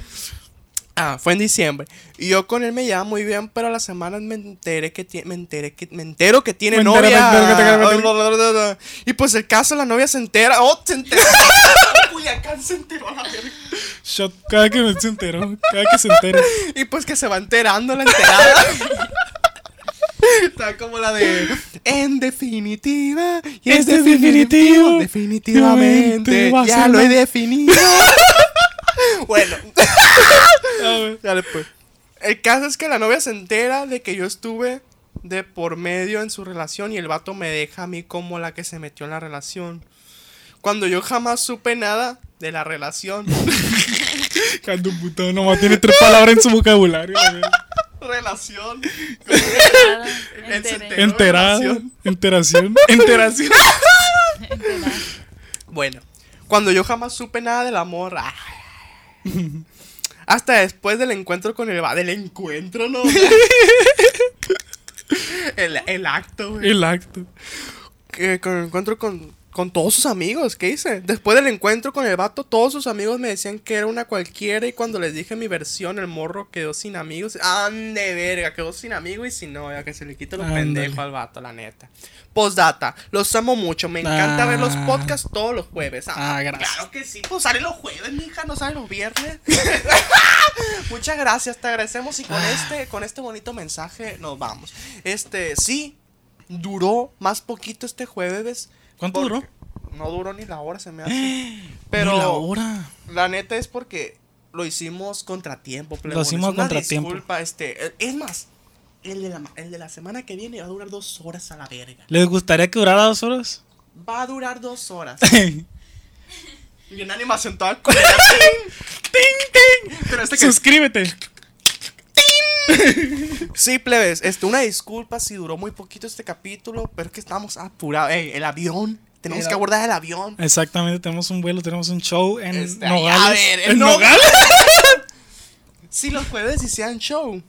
Ah, fue en diciembre. Y yo con él me llevaba muy bien, pero a las semanas me enteré que tiene, me enteré que, me entero que tiene Me novia. me. Y pues el caso, la novia se entera. Oh, se enteró. Culiacán se enteró la verga. Shot, cada que me se enteró. Cada que se entera. Y pues que se va enterando la enterada. Está como la de En definitiva Y es es definitivo definitivo. Definitivamente Ya lo he la- definido Bueno. Dale pues El caso es que la novia se entera De que yo estuve De por medio en su relación Y el vato me deja a mí como la que se metió en la relación Cuando yo jamás supe nada de la relación. Canto puto, nomás tiene tres palabras en su vocabulario. relación. Enterada. Enteración. Enteración. Bueno, cuando yo jamás supe nada del amor. ay, hasta después del encuentro con el va del encuentro, ¿no? el, el acto, güey. El acto. Con el encuentro con, con todos sus amigos, ¿qué hice? Después del encuentro con el vato, todos sus amigos me decían que era una cualquiera. Y cuando les dije mi versión, el morro quedó sin amigos. ¡Ande verga! Quedó sin amigos y si no, ya que se le quita los pendejos al vato, la neta. Postdata, los amo mucho. Me encanta ver los Ah. podcasts todos los jueves. Ah, gracias. Claro que sí, pues sale los jueves, mija, no sale los viernes. Muchas gracias, te agradecemos y con Ah. este, con este bonito mensaje nos vamos. Este, sí, duró más poquito este jueves. ¿Cuánto duró? No duró ni la hora, se me hace. Pero Ni la hora. la neta es porque lo hicimos contratiempo. plebones. hicimos Una contratiempo. Disculpa, este, eh, es más, el de, la, el de la semana que viene va a durar dos horas a la verga. ¿Les gustaría que durara dos horas? Va a durar dos horas. ¡Ting, y una animación toda culera. ting! Pero este que Suscríbete. Sí, plebes, este, una disculpa si duró muy poquito este capítulo, pero es que estamos apurados. Ey, el avión, tenemos El que abordar el avión. Exactamente, tenemos un vuelo, tenemos un show en Este, Nogales. a ver, en ¿En Nogales. Nogales? Si los jueves hicieran show.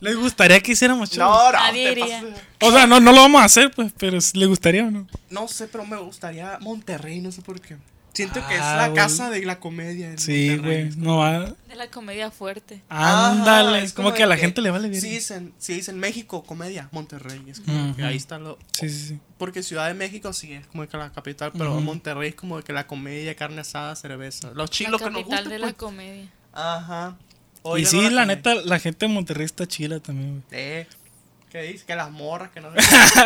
¿Les gustaría que hiciéramos show? No, no, te. O sea, no, no lo vamos a hacer, pues, pero ¿le gustaría o no? No sé, pero me gustaría Monterrey, no sé por qué. Siento que es Ah, la casa de la comedia. en Sí, güey, no va. De la comedia fuerte. Ándale, Ajá, es como, que a la gente le vale bien. Si dicen, si dicen México, comedia, Monterrey. Es como que ahí está lo. sí, sí. sí. Porque Ciudad de México sí es como que la capital, pero. Monterrey es como que la comedia, carne asada, cerveza. Los La chilos que nos capital gustan. de la pues. comedia. Ajá. Y sí, la neta, la gente de Monterrey está chila también, güey. Eh, ¿Qué dice? Que las morras, que no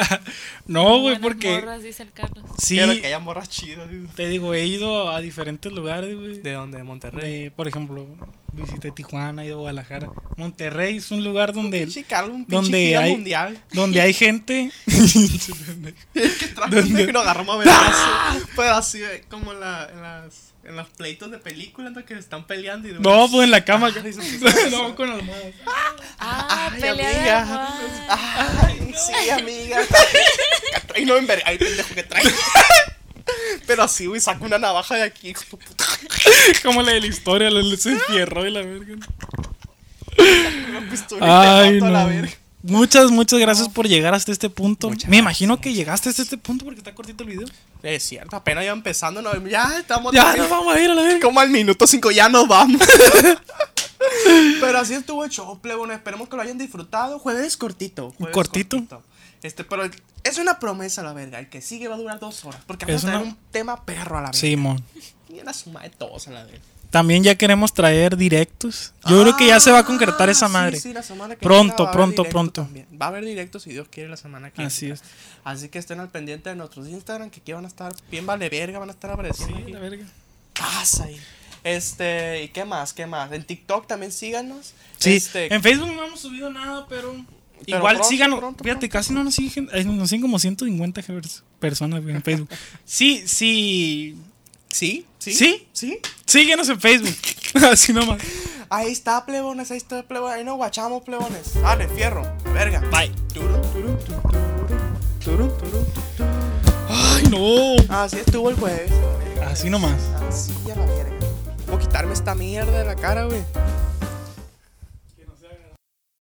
No, güey, porque morras, dice el Carlos. sí, Quiero que haya morras chidas. te digo, he ido a diferentes lugares, güey. ¿De dónde? ¿De Monterrey? De, por ejemplo, visité Tijuana, he ido a Guadalajara. Monterrey es un lugar donde, Pinche Carlos, un pinche donde hay- mundial. donde hay gente. que trajo un que nos agarramos a pues así, eh, como en, la- en las, en los pleitos de película, ¿no? que se están peleando y de no, pues en la cama. No, con almohadas. Ah, Ay, amiga. Ay, sí, amiga. Ay, no, en ver- ay, pendejo que trae. Pero así, güey, saca una navaja de aquí. Como la de la historia, la se enfierró y la verga. Una pistola y te Ay, mato a la no. verga. Muchas, muchas gracias por llegar hasta este punto. Muchas Me imagino que llegaste hasta este punto porque está cortito el video. Es cierto, apenas iba empezando. No, ya estamos. Ya nos vamos a ir a la verga. Como al minuto 5 ya nos vamos. pero así estuvo el show, plebón. Esperemos que lo hayan disfrutado. Jueves cortito. jueves Cortito. Este, pero es una promesa, la verdad. El que sigue va a durar dos horas. Porque Es vamos a tener una- un tema perro a la vez. Simón. Y la suma de todos a la vez. También ya queremos traer directos. Yo creo que ya se va a concretar esa Ah, sí, madre. sí, la semana que Pronto, viene pronto, pronto. también. Va a haber directo si Dios quiere la semana que Así entra. es. Así que estén al pendiente de nuestros Instagram, que aquí van a estar bien vale verga, van a estar apareciendo. Sí, la verga. Pasa ahí. Este, ¿y qué más? ¿Qué más? En TikTok también síganos. Sí, Este, en Facebook no hemos subido nada, pero. Pero Igual pronto, síganos. pronto, Fíjate, pronto. casi no nos siguen. eh, Nos siguen como 150 pers- personas en Facebook. Sí, sí. ¿Sí? ¿Sí? ¿Sí? ¿Sí? Síguenos en Facebook. Así nomás. Ahí está, plebones, ahí está, plebones. Ahí nos guachamos, plebones. Dale, fierro. Verga. Bye. Ay, no. Así estuvo el jueves. Así nomás. Así a la verga. A quitarme esta mierda de la cara, güey.